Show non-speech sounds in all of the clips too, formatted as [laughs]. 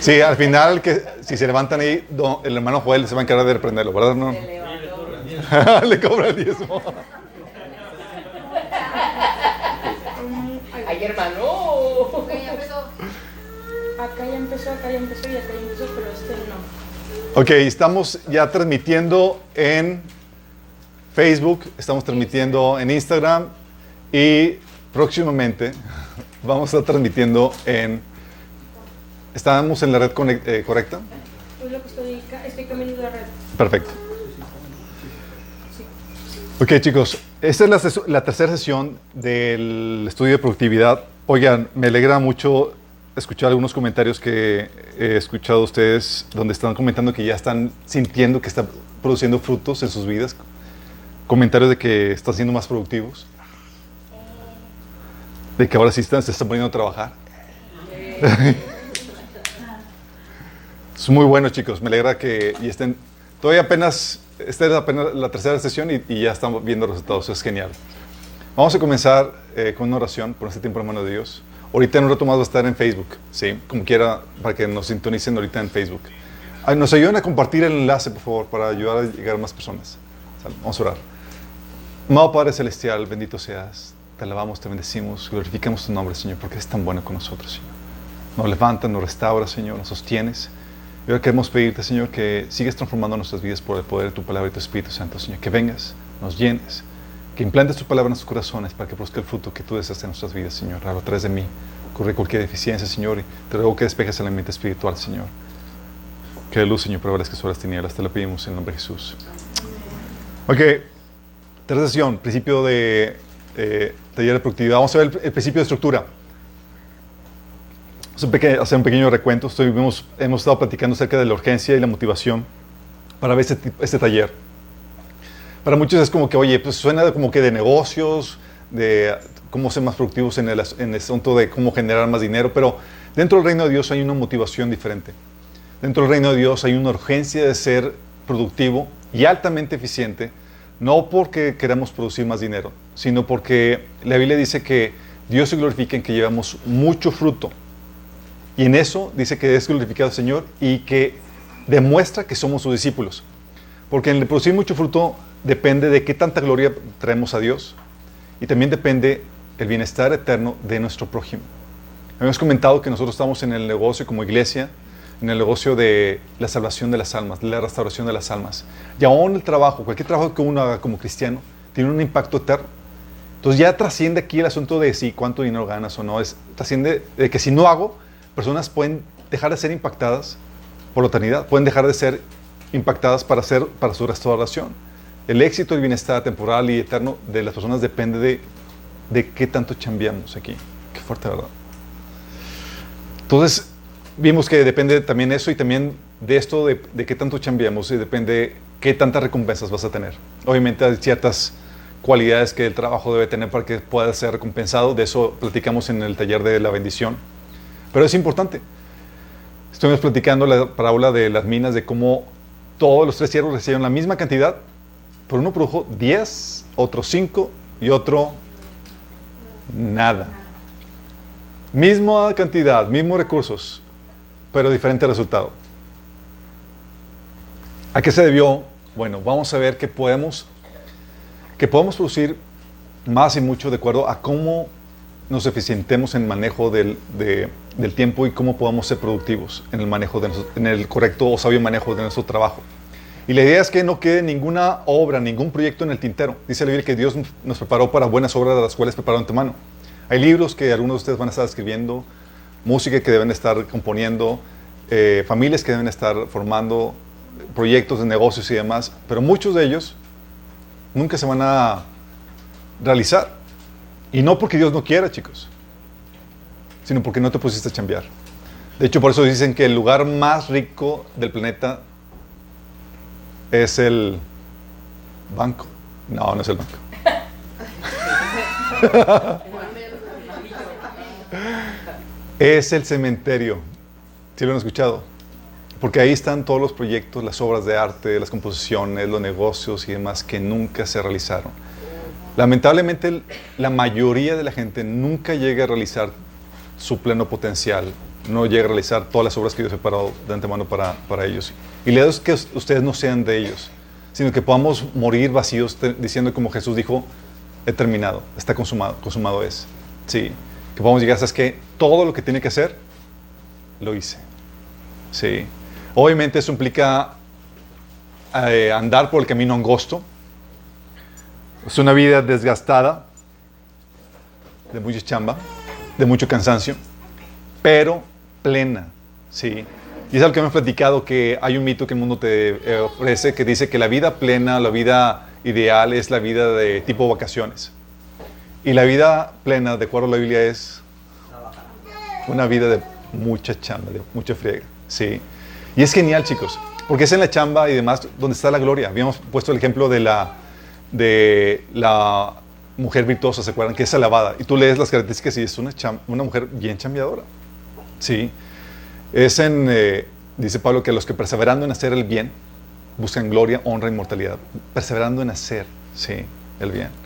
Sí, al final, que si se levantan ahí, el hermano Joel se va a encargar de reprenderlo, ¿verdad? No? [laughs] Le cobra el diezmo. Ay, hermano. Ok, ya empezó. Acá ya empezó, acá ya empezó y acá ya empezó, pero este no. Ok, estamos ya transmitiendo en Facebook, estamos transmitiendo en Instagram y próximamente vamos a estar transmitiendo en... ¿Estamos en la red eh, correcta? Es lo que estoy, estoy cambiando de red. Perfecto. Ok, chicos, esta es la, la tercera sesión del estudio de productividad. Oigan, me alegra mucho escuchar algunos comentarios que he escuchado ustedes donde están comentando que ya están sintiendo que está produciendo frutos en sus vidas. Comentarios de que están siendo más productivos. De que ahora sí están, se están poniendo a trabajar. [laughs] Es muy bueno, chicos. Me alegra que y estén. Todavía apenas. Esta es apenas la tercera sesión y, y ya estamos viendo resultados. Es genial. Vamos a comenzar eh, con una oración por este tiempo, hermano de Dios. Ahorita en un rato más va a estar en Facebook, ¿sí? Como quiera, para que nos sintonicen ahorita en Facebook. Ay, nos ayuden a compartir el enlace, por favor, para ayudar a llegar a más personas. Vamos a orar. Amado Padre Celestial, bendito seas. Te alabamos, te bendecimos, glorificamos tu nombre, Señor, porque eres tan bueno con nosotros, Señor. Nos levantas, nos restauras, Señor, nos sostienes. Y ahora queremos pedirte, Señor, que sigas transformando nuestras vidas por el poder de tu palabra y tu Espíritu Santo, Señor. Que vengas, nos llenes, que implantes tu palabra en nuestros corazones para que produzca el fruto que tú deseas en nuestras vidas, Señor. A través de mí, corre cualquier deficiencia, Señor, y te ruego que despejes el ambiente espiritual, Señor. Que la luz, Señor, prevalezca sobre las tinieblas. Te lo pedimos en el nombre de Jesús. Ok, tercera sesión, principio de eh, taller de productividad. Vamos a ver el, principio de estructura. Hacer un pequeño recuento. Hemos estado platicando acerca de la urgencia y la motivación para ver este, este taller. Para muchos es como que, oye, pues suena como que de negocios, de cómo ser más productivos en el, en el asunto de cómo generar más dinero, pero dentro del reino de Dios hay una motivación diferente. Dentro del reino de Dios hay una urgencia de ser productivo y altamente eficiente, no porque queramos producir más dinero, sino porque la Biblia dice que Dios se glorifica en que llevamos mucho fruto. Y en eso dice que es glorificado el Señor y que demuestra que somos sus discípulos. Porque en el producir mucho fruto depende de qué tanta gloria traemos a Dios y también depende el bienestar eterno de nuestro prójimo. Habíamos comentado que nosotros estamos en el negocio como iglesia, en el negocio de la salvación de las almas, de la restauración de las almas. Y aún el trabajo, cualquier trabajo que uno haga como cristiano, tiene un impacto eterno. Entonces ya trasciende aquí el asunto de si cuánto dinero ganas o no. Es, trasciende de que si no hago, personas pueden dejar de ser impactadas por la eternidad, pueden dejar de ser impactadas para, hacer, para su restauración. El éxito el bienestar temporal y eterno de las personas depende de, de qué tanto chambeamos aquí. Qué fuerte, ¿verdad? Entonces, vimos que depende también eso y también de esto de, de qué tanto chambeamos y depende qué tantas recompensas vas a tener. Obviamente hay ciertas cualidades que el trabajo debe tener para que pueda ser recompensado. De eso platicamos en el taller de la bendición. Pero es importante. Estuvimos platicando la parábola de las minas, de cómo todos los tres siervos recibieron la misma cantidad, pero uno produjo 10, otro 5 y otro nada. Misma cantidad, mismos recursos, pero diferente resultado. ¿A qué se debió? Bueno, vamos a ver que podemos, que podemos producir más y mucho de acuerdo a cómo nos eficientemos en el manejo del, de- del tiempo y cómo podamos ser productivos en el manejo de en el correcto o sabio manejo de nuestro trabajo. Y la idea es que no quede ninguna obra, ningún proyecto en el tintero. Dice la Biblia que Dios nos preparó para buenas obras las cuales preparó antemano. Hay libros que algunos de ustedes van a estar escribiendo, música que deben estar componiendo, eh, familias que deben estar formando, proyectos de negocios y demás, pero muchos de ellos nunca se van a realizar. Y no porque Dios no quiera, chicos, sino porque no te pusiste a chambear. De hecho, por eso dicen que el lugar más rico del planeta es el banco. No, no es el banco. [laughs] es el cementerio. ¿Sí lo han escuchado? Porque ahí están todos los proyectos, las obras de arte, las composiciones, los negocios y demás que nunca se realizaron. Lamentablemente, la mayoría de la gente nunca llega a realizar su pleno potencial, no llega a realizar todas las obras que Dios ha preparado de antemano para, para ellos. Y le es que ustedes no sean de ellos, sino que podamos morir vacíos diciendo como Jesús dijo, he terminado, está consumado, consumado es. Sí, que podamos llegar a que todo lo que tiene que hacer, lo hice. Sí. Obviamente eso implica eh, andar por el camino angosto. Es una vida desgastada, de mucha chamba, de mucho cansancio, pero plena, ¿sí? Y es algo que me han platicado que hay un mito que el mundo te eh, ofrece que dice que la vida plena, la vida ideal es la vida de tipo vacaciones. Y la vida plena, de acuerdo a la Biblia, es una vida de mucha chamba, de mucha friega, ¿sí? Y es genial, chicos, porque es en la chamba y demás donde está la gloria. Habíamos puesto el ejemplo de la, de la mujer virtuosa, ¿se acuerdan? Que es alabada. Y tú lees las características y es una, una mujer bien chambeadora, ¿sí? Es en, eh, dice Pablo, que los que perseverando en hacer el bien buscan gloria, honra, inmortalidad. Perseverando en hacer, sí, el bien.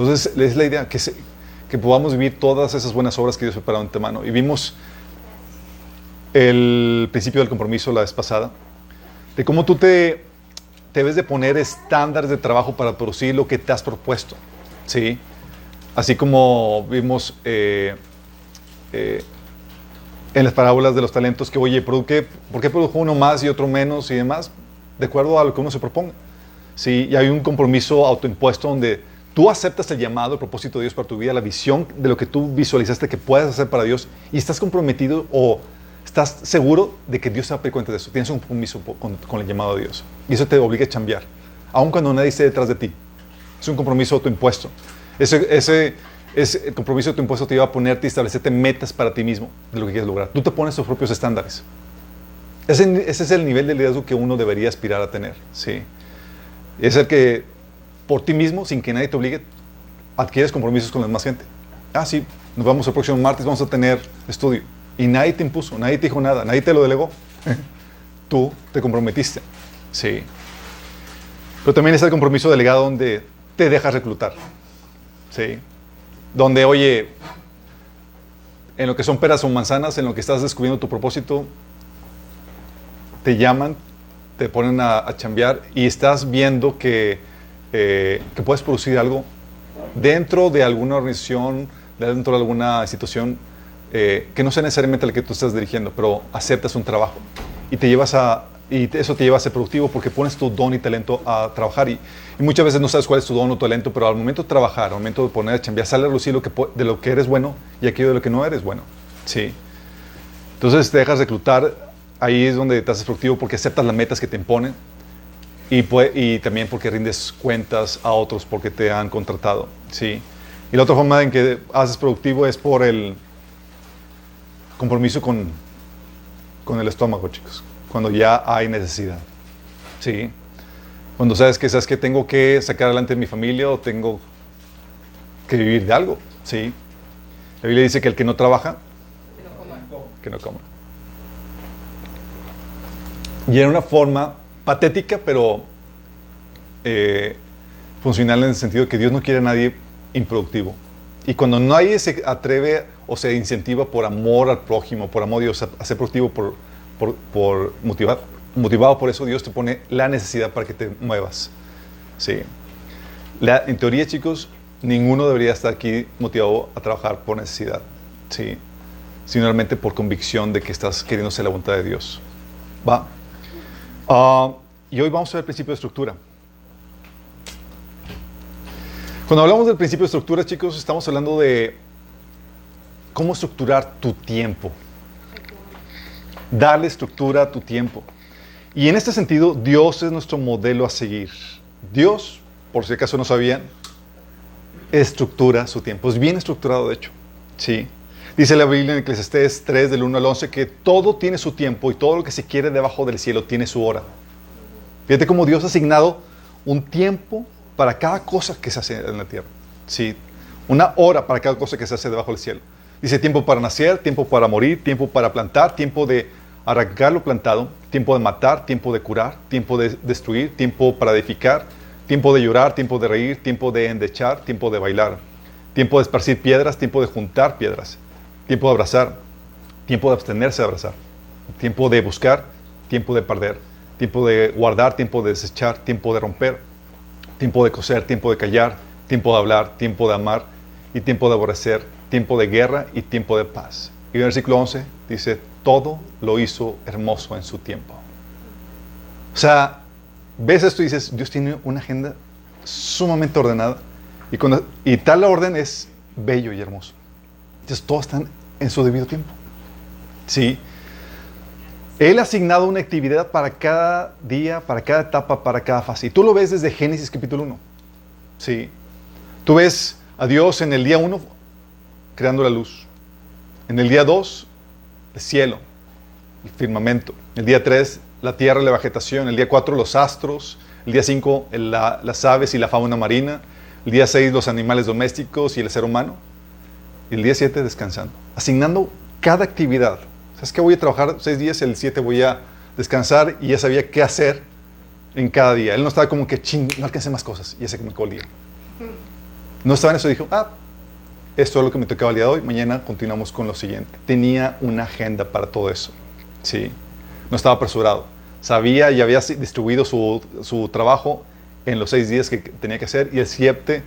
Entonces, es la idea que, se- que podamos vivir todas esas buenas obras que Dios ha preparado de antemano. Y vimos el principio del compromiso la vez pasada, de cómo tú te, te debes de poner estándares de trabajo para producir lo que te has propuesto, ¿sí? Así como vimos eh, eh, en las parábolas de los talentos que, oye, ¿por qué, por qué produjo uno más y otro menos y demás? De acuerdo a lo que uno se proponga. Sí, y hay un compromiso autoimpuesto donde tú aceptas el llamado, el propósito de Dios para tu vida, la visión de lo que tú visualizaste que puedes hacer para Dios y estás comprometido o estás seguro de que Dios se va a de eso. Tienes un compromiso con el llamado de Dios. Y eso te obliga a cambiar, aun cuando nadie esté detrás de ti. Es un compromiso autoimpuesto. Ese, ese, ese compromiso autoimpuesto te lleva a ponerte y establecerte metas para ti mismo de lo que quieres lograr. Tú te pones tus propios estándares. Ese, ese es el nivel de liderazgo que uno debería aspirar a tener. Sí. Es el que por ti mismo, sin que nadie te obligue, adquieres compromisos con la demás gente. Ah, sí, nos vamos el próximo martes, vamos a tener estudio. Y nadie te impuso, nadie te dijo nada, nadie te lo delegó. [laughs] Tú te comprometiste. Sí. Pero también está el compromiso delegado donde te dejas reclutar. Sí. Donde, oye, en lo que son peras o manzanas, en lo que estás descubriendo tu propósito, te llaman, te ponen a, a chambear y estás viendo que, eh, que puedes producir algo dentro de alguna organización, dentro de alguna institución, eh, que no sea necesariamente la que tú estás dirigiendo, pero aceptas un trabajo y te llevas a y eso te lleva a ser productivo porque pones tu don y talento a trabajar y, muchas veces no sabes cuál es tu don o tu talento, pero al momento de trabajar, al momento de poner a chambear, sale a lucir lo que, de lo que eres bueno y aquello de lo que no eres bueno. Sí. Entonces te dejas reclutar, ahí es donde te haces productivo porque aceptas las metas que te imponen y, pue- y también porque rindes cuentas a otros porque te han contratado. Sí. Y la otra forma en que haces productivo es por el compromiso con, con el estómago, chicos, cuando ya hay necesidad. Sí. Cuando sabes que sabes que tengo que sacar adelante mi familia o tengo que vivir de algo. Sí. La Biblia dice que el que no trabaja, que no coma. Y era una forma patética, pero eh, funcional en el sentido de que Dios no quiere a nadie improductivo. Y cuando nadie se atreve o se incentiva por amor al prójimo, por amor a Dios, a, ser productivo, por, motivar, motivado por eso, Dios te pone la necesidad para que te muevas. Sí. En teoría, chicos, ninguno debería estar aquí motivado a trabajar por necesidad, sí, sino realmente por convicción de que estás queriendo hacer la voluntad de Dios. Va. Ah, y hoy vamos a ver el principio de estructura. Cuando hablamos del principio de estructura, chicos, estamos hablando de cómo estructurar tu tiempo. Darle estructura a tu tiempo. Y en este sentido, Dios es nuestro modelo a seguir. Dios, por si acaso no sabían, estructura su tiempo. Es bien estructurado, de hecho. Sí. Dice la Biblia en Eclesiastés 3, del 1 al 11, que todo tiene su tiempo y todo lo que se quiere debajo del cielo tiene su hora. Fíjate cómo Dios ha asignado un tiempo para cada cosa que se hace en la tierra. Sí. Una hora para cada cosa que se hace debajo del cielo. Dice tiempo para nacer, tiempo para morir, tiempo para plantar, tiempo de arrancar lo plantado, tiempo de matar, tiempo de curar, tiempo de destruir, tiempo para edificar, tiempo de llorar, tiempo de reír, tiempo de endechar, tiempo de bailar, tiempo de esparcir piedras, tiempo de juntar piedras, tiempo de abrazar, tiempo de abstenerse de abrazar, tiempo de buscar, tiempo de perder, tiempo de guardar, tiempo de desechar, tiempo de romper, tiempo de coser, tiempo de callar, tiempo de hablar, tiempo de amar y tiempo de aborrecer, tiempo de guerra y tiempo de paz. Y el versículo 11 dice, todo lo hizo hermoso en su tiempo. O sea, ves esto y dices, Dios tiene una agenda sumamente ordenada y, cuando, y tal orden es bello y hermoso. Entonces, todos están en su debido tiempo. Sí. Él ha asignado una actividad para cada día, para cada etapa, para cada fase. Y tú lo ves desde Génesis capítulo 1. Sí. Tú ves a Dios en el día 1 creando la luz. En el día 2, el cielo, el firmamento. El día 3, la tierra y la vegetación. El día 4, los astros. El día 5, la, las aves y la fauna marina. El día 6, los animales domésticos y el ser humano. Y el día 7, descansando. Asignando cada actividad. ¿Sabes que voy a trabajar seis días? El 7 voy a descansar y ya sabía qué hacer en cada día. Él no estaba como que, ching, no alcancé más cosas. Y ya se me el día. No estaba en eso. Dijo, ah, esto es lo que me tocaba el día de hoy. Mañana continuamos con lo siguiente. Tenía una agenda para todo eso. Sí. No estaba apresurado. Sabía y había distribuido su, su trabajo en los seis días que tenía que hacer y el siete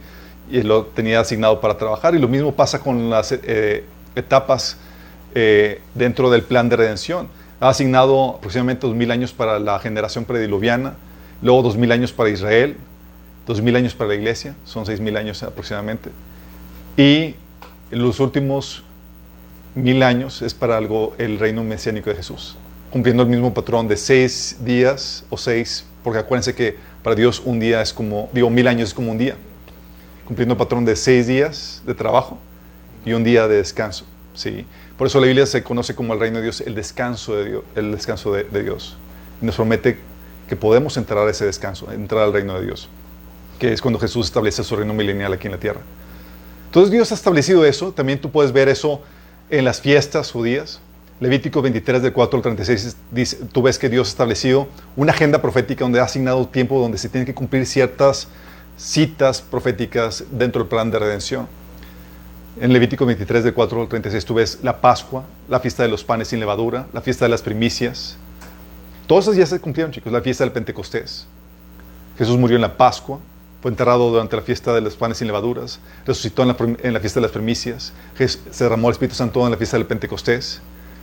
y lo tenía asignado para trabajar. Y lo mismo pasa con las eh, etapas eh, dentro del plan de redención. Ha asignado aproximadamente dos mil años para la generación prediluviana, luego dos mil años para Israel, dos mil años para la iglesia, son seis mil años aproximadamente. Y en los últimos mil años es para algo el reino mesiánico de Jesús, cumpliendo el mismo patrón de seis días o seis, porque acuérdense que para Dios un día es como, digo, mil años es como un día, cumpliendo patrón de seis días de trabajo y un día de descanso. ¿sí? Por eso la Biblia se conoce como el reino de Dios, el descanso de Dios. El descanso de, Dios. Y nos promete que podemos entrar a ese descanso, entrar al reino de Dios, que es cuando Jesús establece su reino milenial aquí en la tierra. Entonces Dios ha establecido eso, también tú puedes ver eso en las fiestas judías. Levítico 23 del 4 al 36 dice, tú ves que Dios ha establecido una agenda profética donde ha asignado tiempo donde se tienen que cumplir ciertas citas proféticas dentro del plan de redención. En Levítico 23, de 4 al 36, tú ves la Pascua, la fiesta de los panes sin levadura, la fiesta de las primicias. Todos esos ya se cumplieron, chicos. La fiesta del Pentecostés. Jesús murió en la Pascua, fue enterrado durante la fiesta de los panes sin levaduras, resucitó en la, fiesta de las primicias, se derramó el Espíritu Santo en la fiesta del Pentecostés.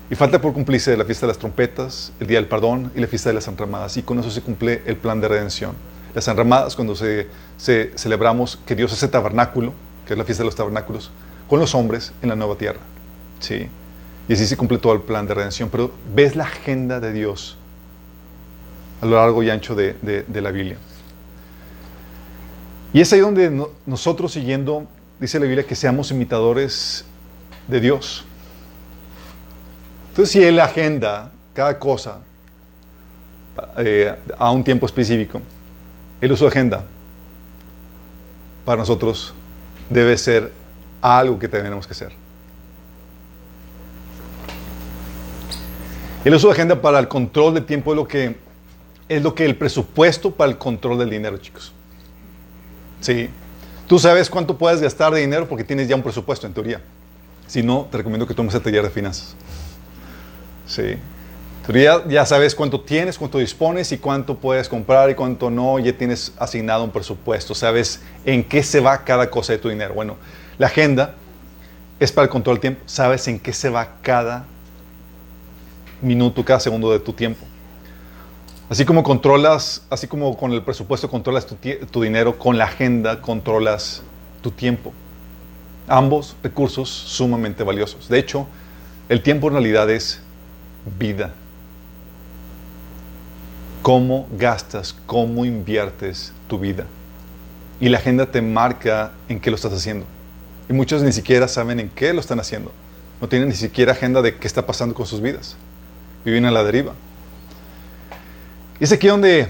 Y falta por cumplirse la fiesta de las trompetas, el día del perdón y la fiesta de las enramadas. Y con eso se cumple el plan de redención. Las enramadas, cuando se celebramos que Dios es el tabernáculo, que es la fiesta de los tabernáculos, con los hombres en la nueva tierra. ¿sí? Y así se cumple todo el plan de redención. Pero ves la agenda de Dios a lo largo y ancho de, la Biblia. Y es ahí donde nosotros siguiendo, dice la Biblia, que seamos imitadores de Dios. Entonces, si Él agenda cada cosa eh, a un tiempo específico, uso de agenda para nosotros debe ser algo que tenemos que hacer. El uso de agenda para el control del tiempo es lo que es lo que el presupuesto para el control del dinero, chicos. Sí. Tú sabes cuánto puedes gastar de dinero porque tienes ya un presupuesto, en teoría. Si no, te recomiendo que tomes el taller de finanzas. Sí. Ya, ya sabes cuánto tienes, cuánto dispones y cuánto puedes comprar y cuánto no. Ya tienes asignado un presupuesto. Sabes en qué se va cada cosa de tu dinero. Bueno, la agenda es para el control del tiempo. Sabes en qué se va cada minuto, cada segundo de tu tiempo. Así como controlas, así como con el presupuesto controlas tu, dinero, con la agenda controlas tu tiempo. Ambos recursos sumamente valiosos. De hecho, el tiempo en realidad es vida. Cómo gastas, cómo inviertes tu vida. Y la agenda te marca en qué lo estás haciendo. Y muchos ni siquiera saben en qué lo están haciendo. No tienen ni siquiera agenda de qué está pasando con sus vidas. Viven a la deriva. Y es aquí donde,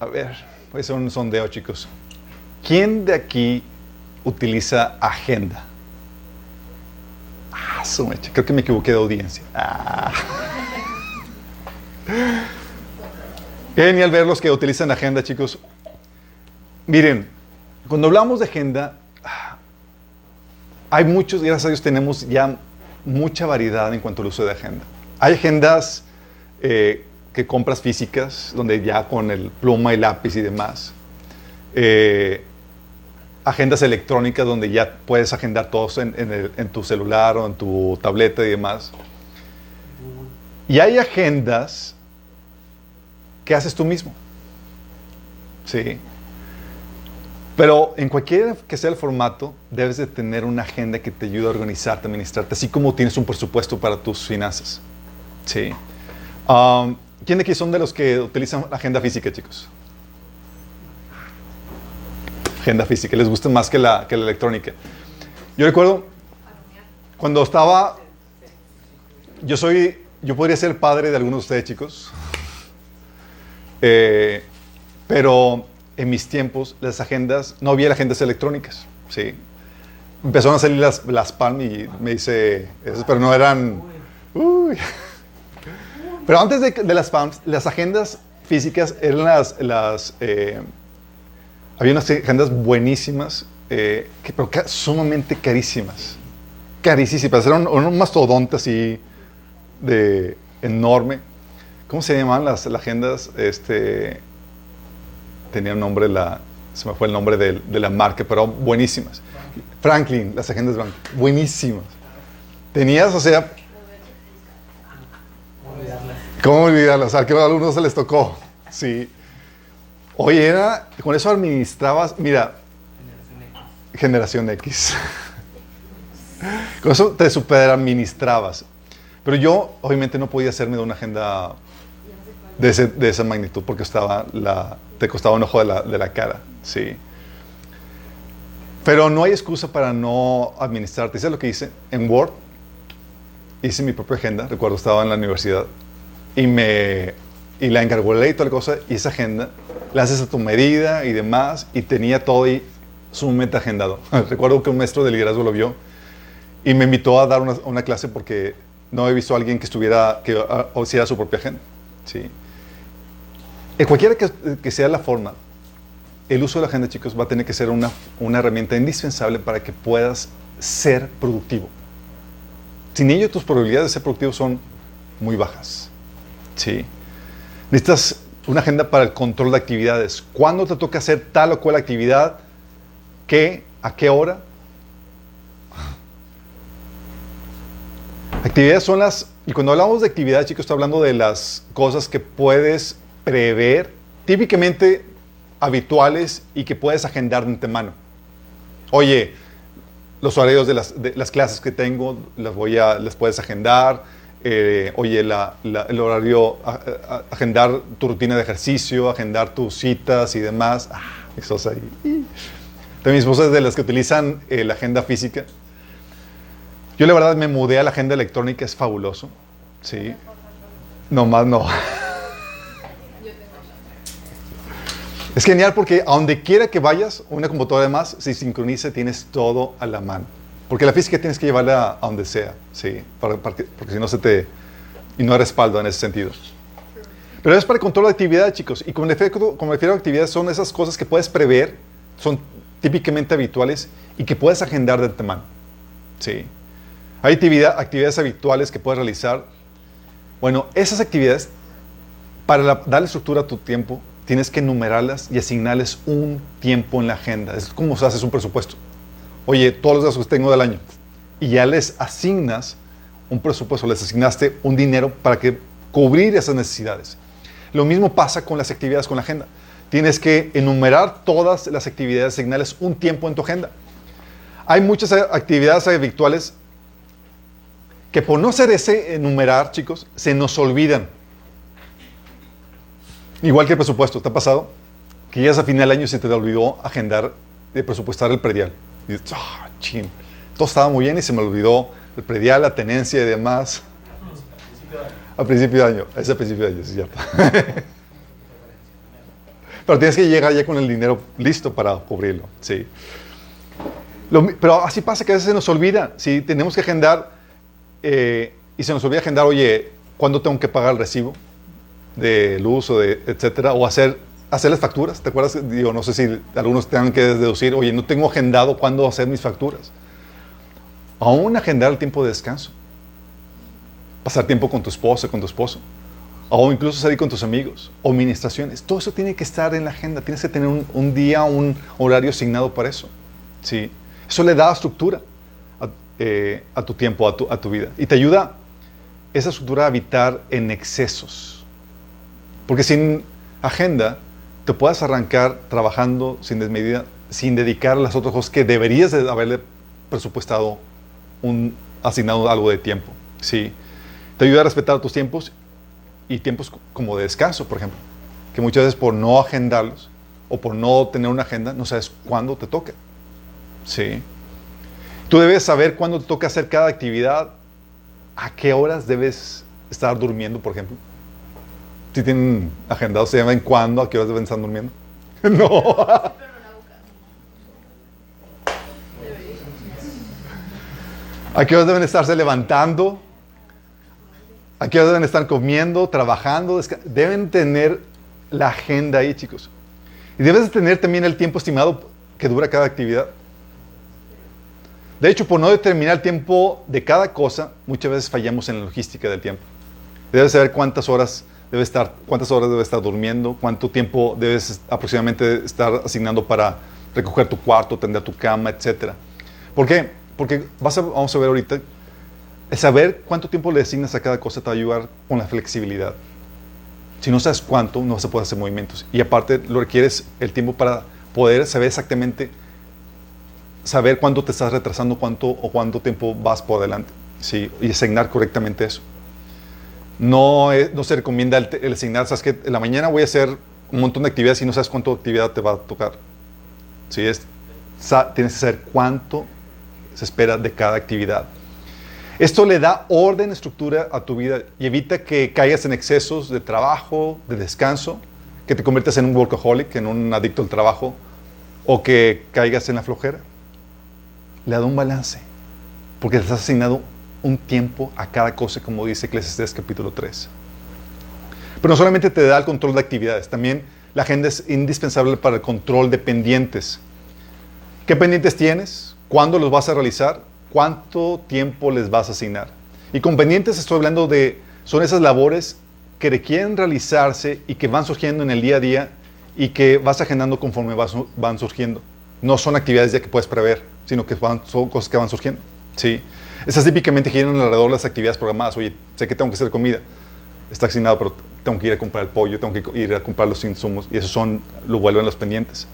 a ver, voy a hacer un sondeo, chicos. ¿Quién de aquí utiliza agenda? Ah, su mecha. Creo que me equivoqué de audiencia. Ah. [laughs] Genial ver los que utilizan agenda, chicos. Miren, cuando hablamos de agenda, hay muchos, gracias a Dios tenemos ya mucha variedad en cuanto al uso de agenda. Hay agendas eh, que compras físicas, donde ya con el pluma y lápiz y demás. Eh, agendas electrónicas donde ya puedes agendar todos en, en tu celular o en tu tableta y demás. Y hay agendas que haces tú mismo. Sí. Pero en cualquiera que sea el formato, debes de tener una agenda que te ayude a organizarte, administrarte, así como tienes un presupuesto para tus finanzas. Sí. Um, ¿Quién de aquí son de los que utilizan la agenda física, chicos? Agenda física, les gusta más que la, que la electrónica. Yo recuerdo cuando estaba, yo soy, yo podría ser padre de algunos de ustedes, chicos. Eh, pero en mis tiempos, las agendas, no había agendas electrónicas, ¿sí? Empezaron a salir las, las Palm y me dice, pero no eran... uy. [laughs] Pero antes de, de las Palms, las agendas físicas eran las... eh, había unas agendas buenísimas, eh, pero sumamente carísimas. Carísimas. Eran un, un mastodonte así de enorme. ¿Cómo se llamaban las, las agendas? Este, tenía un nombre, la, se me fue el nombre de, de la marca, pero buenísimas. Franklin, las agendas Franklin, buenísimas. Tenías, o sea, ¿cómo olvidarlas? A que a algunos se les tocó. Sí. Oye, era, con eso administrabas, mira, generación X. [laughs] con eso te super administrabas. Pero yo, obviamente, no podía hacerme de una agenda de, ese- de esa magnitud porque estaba la, te costaba un ojo de la, de la cara, sí. Pero no hay excusa para no administrarte. ¿Sabes lo que hice? En Word hice mi propia agenda. Recuerdo, estaba en la universidad y me y la encargolé y toda la cosa. Y esa agenda la haces a tu medida y demás. Y tenía todo ahí sumamente agendado. [laughs] Recuerdo que un maestro de liderazgo lo vio y me invitó a dar una, una clase porque no he visto a alguien que estuviera, que ah, hiciera su propia agenda. ¿sí? En cualquiera que, que sea la forma, el uso de la agenda, chicos, va a tener que ser una, una herramienta indispensable para que puedas ser productivo. Sin ello, tus probabilidades de ser productivo son muy bajas. ¿sí? Necesitas una agenda para el control de actividades. ¿Cuándo te toca hacer tal o cual actividad? ¿Qué? ¿A qué hora? Actividades son las, y cuando hablamos de actividades, chicos, estoy hablando de las cosas que puedes prever, típicamente habituales y que puedes agendar de antemano. Oye, los horarios de las, clases que tengo, las, voy a, las puedes agendar. Eh, oye, el horario, agendar tu rutina de ejercicio, agendar tus citas y demás. Ah, esos ahí. También mi es de las que utilizan eh, la agenda física. Yo la verdad me mudé a la agenda electrónica, es fabuloso. Sí. No más no. Es genial porque a donde quiera que vayas, una computadora más, se sincroniza, tienes todo a la mano. Porque la física tienes que llevarla a donde sea, sí, porque si no se te... y no hay respaldo en ese sentido. Pero es para el control de actividad, chicos. Y como me refiero, como me refiero a actividades, son esas cosas que puedes prever, son típicamente habituales y que puedes agendar de antemano. Sí. Hay actividad- actividades habituales que puedes realizar. Bueno, esas actividades, para la- darle estructura a tu tiempo, tienes que enumerarlas y asignarles un tiempo en la agenda. Es como si haces un presupuesto. Oye, todos los gastos que tengo del año. Y ya les asignas un presupuesto, les asignaste un dinero para que cubrir esas necesidades. Lo mismo pasa con las actividades con la agenda. Tienes que enumerar todas las actividades, asignarles un tiempo en tu agenda. Hay muchas actividades virtuales que por no hacer ese enumerar, chicos, se nos olvidan. Igual que el presupuesto, ¿te ha pasado? Que llegas a final del año y se te olvidó agendar, de presupuestar el predial. Y dices, chin, todo estaba muy bien y se me olvidó el predial, la tenencia y demás. A principio de año, es a principio de año, sí, cierto. [laughs] Pero tienes que llegar ya con el dinero listo para cubrirlo, sí. Pero así pasa que a veces se nos olvida, si tenemos que agendar eh, y se nos olvida agendar, oye, ¿cuándo tengo que pagar el recibo de luz de etcétera? O hacer, hacer las facturas, ¿te acuerdas? Digo, no sé si algunos tengan que deducir, oye, no tengo agendado cuándo hacer mis facturas. Aún agendar el tiempo de descanso. pasar tiempo con tu esposa, con tu esposo, o incluso salir con tus amigos, o ministraciones. Todo eso tiene que estar en la agenda. Tienes que tener un, día, un horario asignado para eso. ¿sí? Eso le da estructura a, eh, a tu tiempo, a tu, a tu vida. Y te ayuda esa estructura a evitar en excesos. Porque sin agenda te puedes arrancar trabajando sin desmedida, sin dedicar las otras cosas que deberías de haberle presupuestado asignado algo de tiempo. ¿sí? Te ayuda a respetar tus tiempos y tiempos como de descanso, por ejemplo. Que muchas veces por no agendarlos o por no tener una agenda, no sabes cuándo te toca. ¿sí? Tú debes saber cuándo te toca hacer cada actividad, a qué horas debes estar durmiendo, por ejemplo. Si tienen agendado, se llaman cuándo, a qué horas deben estar durmiendo. [laughs] no. ¿A qué horas deben estarse levantando? ¿A qué horas deben estar comiendo, trabajando? Deben tener la agenda ahí, chicos. Y debes tener también el tiempo estimado que dura cada actividad. De hecho, por no determinar el tiempo de cada cosa, muchas veces fallamos en la logística del tiempo. Debes saber cuántas horas debe estar, cuántas horas debe estar durmiendo, cuánto tiempo debes aproximadamente estar asignando para recoger tu cuarto, tender tu cama, etc. ¿Por qué? Porque vas a, vamos a ver ahorita, saber cuánto tiempo le asignas a cada cosa te va a ayudar con la flexibilidad. Si no sabes cuánto, no vas a poder hacer movimientos. Y aparte, lo requieres el tiempo para poder saber exactamente, saber cuánto te estás retrasando, cuánto o cuánto tiempo vas por adelante. ¿sí? Y asignar correctamente eso. No, se recomienda el, el, asignar, sabes que en la mañana voy a hacer un montón de actividades y no sabes cuánto actividad te va a tocar. ¿Sí? Es, tienes que saber cuánto se espera de cada actividad. Esto le da orden, estructura a tu vida y evita que caigas en excesos de trabajo, de descanso, que te conviertas en un workaholic, en un adicto al trabajo, o que caigas en la flojera. Le da un balance, porque le has asignado un tiempo a cada cosa, como dice Eclesiastes capítulo 3. Pero no solamente te da el control de actividades, también la agenda es indispensable para el control de pendientes. ¿Qué pendientes tienes? ¿Cuándo los vas a realizar? ¿Cuánto tiempo les vas a asignar? Y con pendientes estoy hablando de, son esas labores que requieren realizarse y que van surgiendo en el día a día y que vas agendando conforme van surgiendo. No son actividades ya que puedes prever, sino que van, son cosas que van surgiendo. ¿sí? Esas típicamente giran alrededor de las actividades programadas. Oye, sé que tengo que hacer comida. Está asignado, pero tengo que ir a comprar el pollo, tengo que ir a comprar los insumos. Y eso son, lo vuelven los pendientes.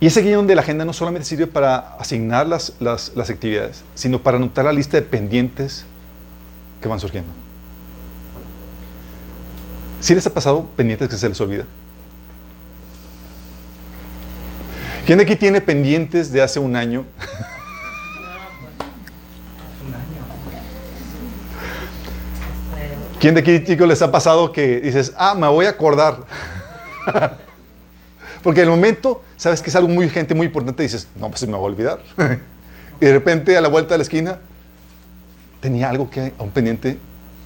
Y ese guion de la agenda no solamente sirve para asignar las, las, actividades, sino para anotar la lista de pendientes que van surgiendo. ¿Sí les ha pasado pendientes que se les olvida? ¿Quién de aquí tiene pendientes de hace un año? [laughs] ¿Quién de aquí, chicos, les ha pasado que dices, ah, me voy a acordar? [laughs] Porque en el momento, sabes que es algo muy urgente, muy importante, y dices, no, pues se me va a olvidar. [laughs] y de repente, a la vuelta de la esquina, tenía algo que a un pendiente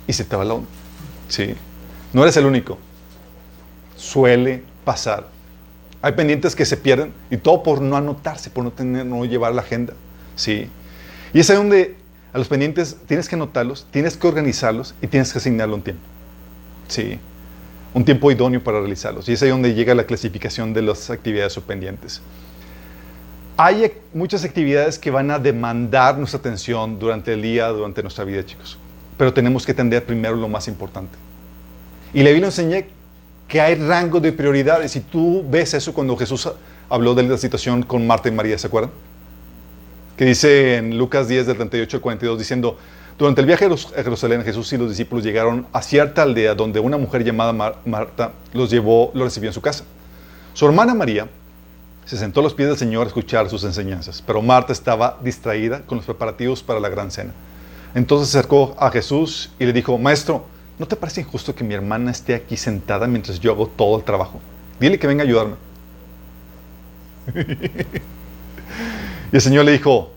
y se te va la onda. Sí. No eres el único. Suele pasar. Hay pendientes que se pierden y todo por no anotarse, por no, tener, no llevar la agenda. Sí. Y es ahí donde a los pendientes tienes que anotarlos, tienes que organizarlos y tienes que asignarle un tiempo. Sí. Un tiempo idóneo para realizarlos. Y es ahí donde llega la clasificación de las actividades o pendientes. Hay muchas actividades que van a demandar nuestra atención durante el día, durante nuestra vida, chicos. Pero tenemos que atender primero lo más importante. Y la Biblia enseña que hay rango de prioridades. Y tú ves eso cuando Jesús habló de la situación con Marta y María, ¿se acuerdan? Que dice en Lucas 10 del 38 al 42 diciendo, durante el viaje a Jerusalén Jesús y los discípulos llegaron a cierta aldea donde una mujer llamada Mar Marta los llevó, los recibió en su casa. Su hermana María se sentó a los pies del Señor a escuchar sus enseñanzas, pero Marta estaba distraída con los preparativos para la gran cena. Entonces se acercó a Jesús y le dijo, Maestro, ¿no te parece injusto que mi hermana esté aquí sentada mientras yo hago todo el trabajo? Dile que venga a ayudarme. [laughs] Y el Señor le dijo,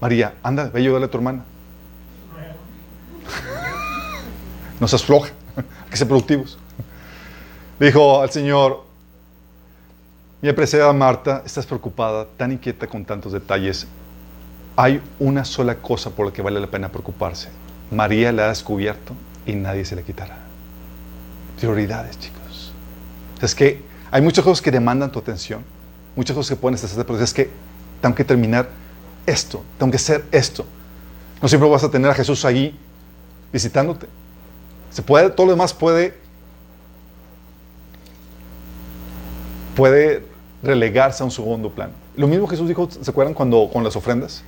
María, anda, ve a ayudarle a tu hermana. [laughs] No seas floja, [laughs] hay que ser productivos. Le dijo al Señor, mi apreciada Marta, estás preocupada, tan inquieta con tantos detalles. Hay una sola cosa por la que vale la pena preocuparse. María la ha descubierto y nadie se le quitará. Prioridades, chicos. Es que hay muchas cosas que demandan tu atención, muchas cosas que pueden estar, pero es que tengo que terminar esto, tengo que hacer esto. No siempre vas a tener a Jesús ahí visitándote. Se puede, todo lo demás puede puede relegarse a un segundo plano. Lo mismo Jesús dijo, ¿se acuerdan cuando con las ofrendas?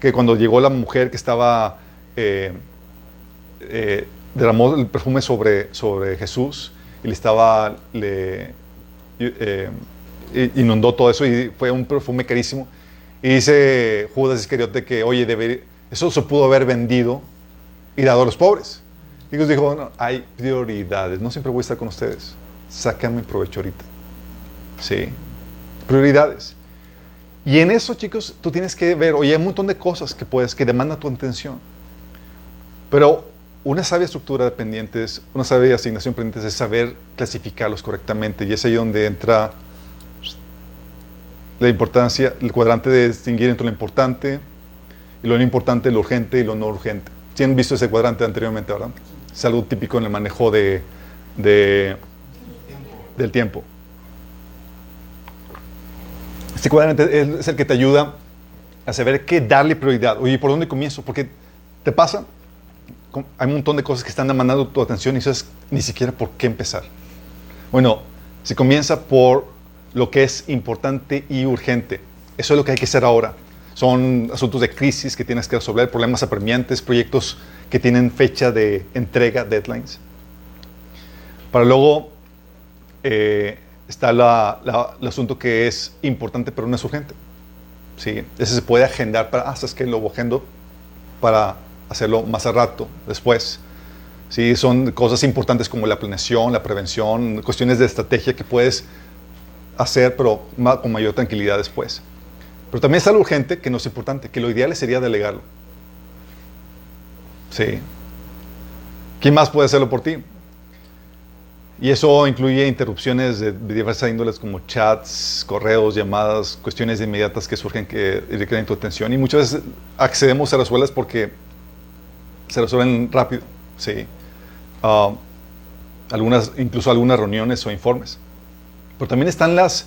Que cuando llegó la mujer que estaba eh, eh, derramó el perfume sobre, sobre Jesús y le estaba eh, inundó todo eso y fue un perfume carísimo. Y dice Judas Iscariote que, oye, eso se pudo haber vendido y dado a los pobres. Y Dios dijo, no, hay prioridades, no siempre voy a estar con ustedes. Sácame provecho ahorita. Sí, prioridades. Y en eso, chicos, tú tienes que ver, oye, hay un montón de cosas que puedes, que demandan tu atención. Pero una sabia estructura de pendientes, una sabia asignación de pendientes es saber clasificarlos correctamente. Y es ahí donde entra la importancia, el cuadrante de distinguir entre lo importante y lo no importante, lo urgente y lo no urgente. ¿Sí han visto ese cuadrante anteriormente, verdad? Es algo típico en el manejo de, de del tiempo. Este cuadrante es el que te ayuda a saber qué darle prioridad. Oye, ¿por dónde comienzo? Porque te pasa, hay un montón de cosas que están demandando tu atención y sabes ni siquiera por qué empezar. Bueno, se comienza por lo que es importante y urgente. Eso es lo que hay que hacer ahora. Son asuntos de crisis que tienes que resolver, problemas apremiantes, proyectos que tienen fecha de entrega, deadlines. Para luego eh, está el asunto que es importante pero no es urgente. ¿sí? Ese se puede agendar para, ah, que lo agendo para hacerlo más a rato, después. ¿sí? Son cosas importantes como la planeación, la prevención, cuestiones de estrategia que puedes hacer, pero con mayor tranquilidad después. Pero también está lo urgente, que no es importante, que lo ideal sería delegarlo. Sí. ¿Quién más puede hacerlo por ti? Y eso incluye interrupciones de diversas índoles como chats, correos, llamadas, cuestiones inmediatas que surgen que requieren tu atención. Y muchas veces accedemos a las resuelves porque se resuelven rápido. Sí. Ah, algunas, incluso algunas reuniones o informes. Pero también están las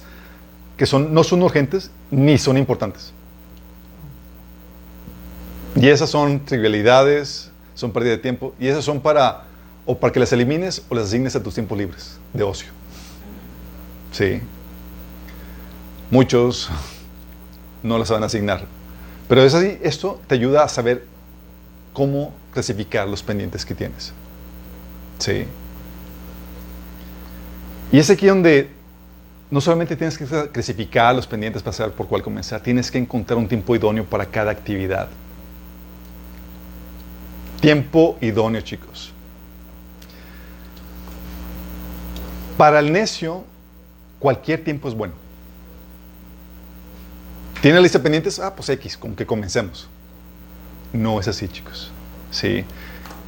que son, no son urgentes ni son importantes. Y esas son trivialidades, son pérdida de tiempo, y esas son para o para que las elimines o las asignes a tus tiempos libres de ocio. Sí. Muchos no las van a asignar. Pero es así, esto te ayuda a saber cómo clasificar los pendientes que tienes. Sí. Y es aquí donde no solamente tienes que clasificar los pendientes para saber por cuál comenzar, tienes que encontrar un tiempo idóneo para cada actividad. Tiempo idóneo, chicos. Para el necio, cualquier tiempo es bueno. ¿Tiene lista de pendientes? Ah, pues X, con que comencemos. No es así, chicos. Sí.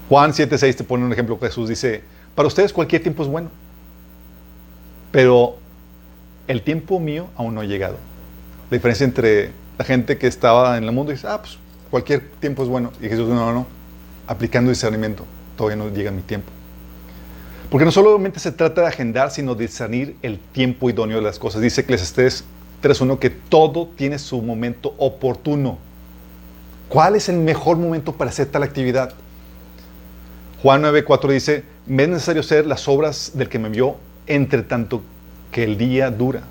Juan 7.6 te pone un ejemplo. Jesús dice, para ustedes cualquier tiempo es bueno. Pero el tiempo mío aún no ha llegado. La diferencia entre la gente que estaba en el mundo y dice, ah, pues cualquier tiempo es bueno. Y Jesús, no, no, no. Aplicando discernimiento, todavía no llega mi tiempo. Porque no solamente se trata de agendar, sino de discernir el tiempo idóneo de las cosas. Dice Eclesiastes 3.1 que todo tiene su momento oportuno. ¿Cuál es el mejor momento para hacer tal actividad? Juan 9.4 dice, me es necesario hacer las obras del que me envió entre tanto que el día dura.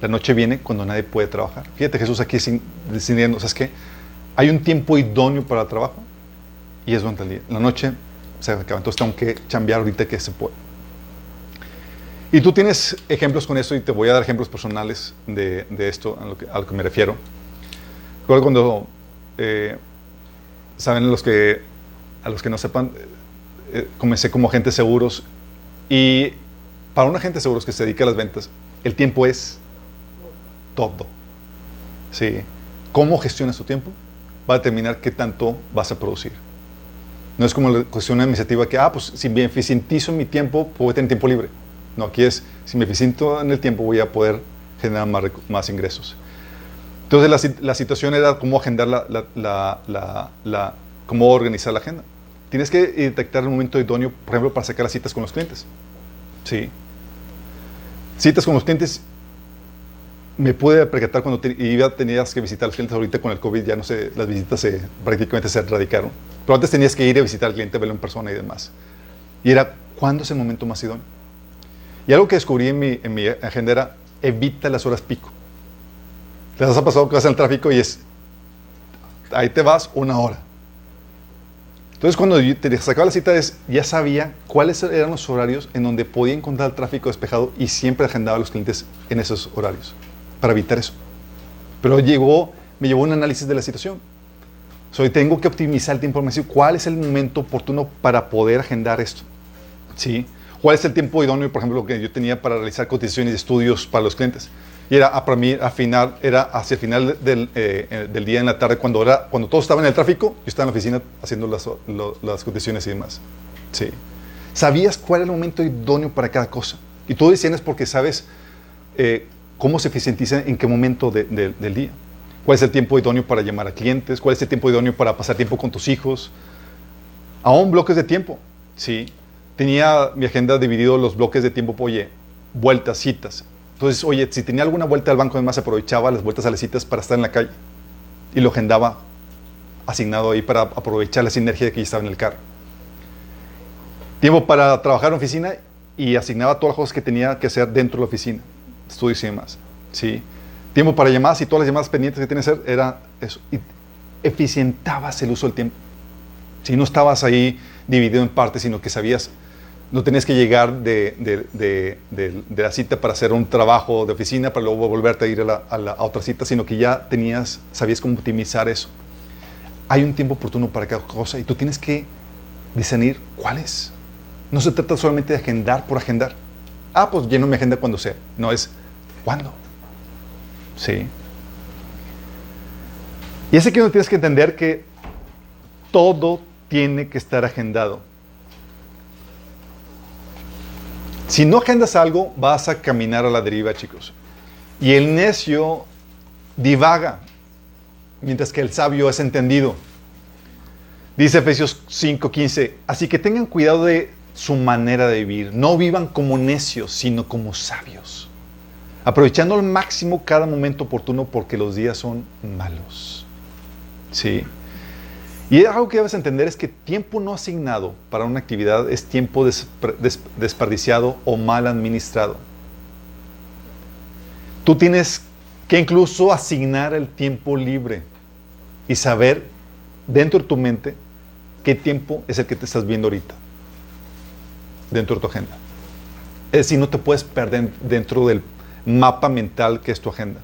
La noche viene cuando nadie puede trabajar. Fíjate Jesús aquí decidiendo, ¿sabes qué? Hay un tiempo idóneo para el trabajo y es durante el día. La noche se acaba, entonces tengo que cambiar ahorita que se puede. Y tú tienes ejemplos con esto y te voy a dar ejemplos personales de, esto, a lo, que, me refiero. Recuerdo cuando, eh, saben los que, a los que no sepan, eh, comencé como agente seguros y para un agente de seguros que se dedica a las ventas, el tiempo es todo. ¿Sí? ¿Cómo gestionas tu tiempo? Va a determinar qué tanto vas a producir. No es como la cuestión administrativa que, ah, pues si me eficientizo mi tiempo, puedo tener tiempo libre. No, aquí es, si me eficiento en el tiempo, voy a poder generar más, más ingresos. Entonces la, la, situación era cómo agendar la, la, la, cómo organizar la agenda. tienes que detectar el momento idóneo, por ejemplo, para sacar las citas con los clientes. Sí. Citas con los clientes. Me pude percatar cuando iba, tenías que visitar a los clientes. Ahorita con el COVID ya no sé, las visitas se, prácticamente se erradicaron. Pero antes tenías que ir a visitar al cliente, verlo en persona y demás. Y era, ¿cuándo es el momento más idóneo? Y algo que descubrí en mi, en mi agenda era, evita las horas pico. ¿Les ha pasado que vas en el tráfico y es, ahí te vas una hora? Entonces, cuando te sacaba la cita, es, ya sabía cuáles eran los horarios en donde podía encontrar el tráfico despejado y siempre agendaba a los clientes en esos horarios para evitar eso. Pero llegó, me llevó un análisis de la situación. Soy, tengo que optimizar el tiempo de información. ¿Cuál es el momento oportuno para poder agendar esto? ¿Sí? ¿Cuál es el tiempo idóneo, por ejemplo, que yo tenía para realizar cotizaciones y estudios para los clientes? Y era, para mí, al final, era hacia el final del, eh, eh, del día en la tarde, cuando, era, cuando todos estaban en el tráfico, yo estaba en la oficina haciendo las, lo- las cotizaciones y demás. Sí. Sabías cuál era el momento idóneo para cada cosa. Y tú decías porque sabes eh, cómo se eficientiza en qué momento de- del día. ¿Cuál es el tiempo idóneo para llamar a clientes? ¿Cuál es el tiempo idóneo para pasar tiempo con tus hijos? Aún bloques de tiempo. Sí. Tenía mi agenda dividido los bloques de tiempo, oye, vueltas, citas. Entonces, oye, si tenía alguna vuelta al banco, además aprovechaba las vueltas a las citas para estar en la calle. Y lo agendaba asignado ahí para aprovechar la sinergia de que ya estaba en el carro. Tiempo para trabajar en oficina y asignaba todas las cosas que tenía que hacer dentro de la oficina. Estudios y demás. ¿sí? Tiempo para llamadas y todas las llamadas pendientes que tienes que hacer era eso. Y eficientabas el uso del tiempo. Si no estabas ahí dividido en partes, sino que sabías, no tenías que llegar de, de- de- la cita para hacer un trabajo de oficina, para luego volverte a ir a, la, a la- a otra cita, sino que ya tenías, sabías cómo optimizar eso. Hay un tiempo oportuno para cada cosa y tú tienes que discernir cuál es. No se trata solamente de agendar por agendar. Ah, pues lleno mi agenda cuando sea. No es cuándo. Sí. Y es aquí donde tienes que entender que todo tiene que estar agendado. Si no agendas algo, vas a caminar a la deriva, chicos. Y el necio divaga, mientras que el sabio es entendido. Dice Efesios 5:15, así que tengan cuidado de su manera de vivir. No vivan como necios, sino como sabios. Aprovechando al máximo cada momento oportuno porque los días son malos. Sí. Y algo que debes entender es que tiempo no asignado para una actividad es tiempo desperdiciado o mal administrado. Tú tienes que incluso asignar el tiempo libre y saber dentro de tu mente qué tiempo es el que te estás viendo ahorita, dentro de tu agenda. Es decir, no te puedes perder dentro del mapa mental que es tu agenda.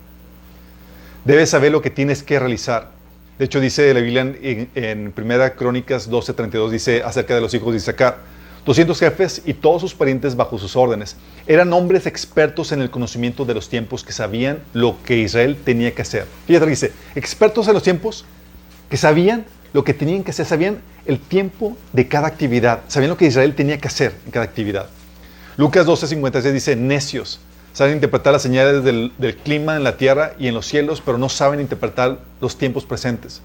Debes saber lo que tienes que realizar. De hecho, dice la Biblia en, en Primera Crónicas 12:32, dice acerca de los hijos de Isaacar, 200 jefes y todos sus parientes bajo sus órdenes. Eran hombres expertos en el conocimiento de los tiempos que sabían lo que Israel tenía que hacer. Fíjate, lo que dice, expertos en los tiempos que sabían lo que tenían que hacer, sabían el tiempo de cada actividad, sabían lo que Israel tenía que hacer en cada actividad. Lucas 12:56 dice, necios, saben interpretar las señales del, clima en la tierra y en los cielos, pero no saben interpretar los tiempos presentes.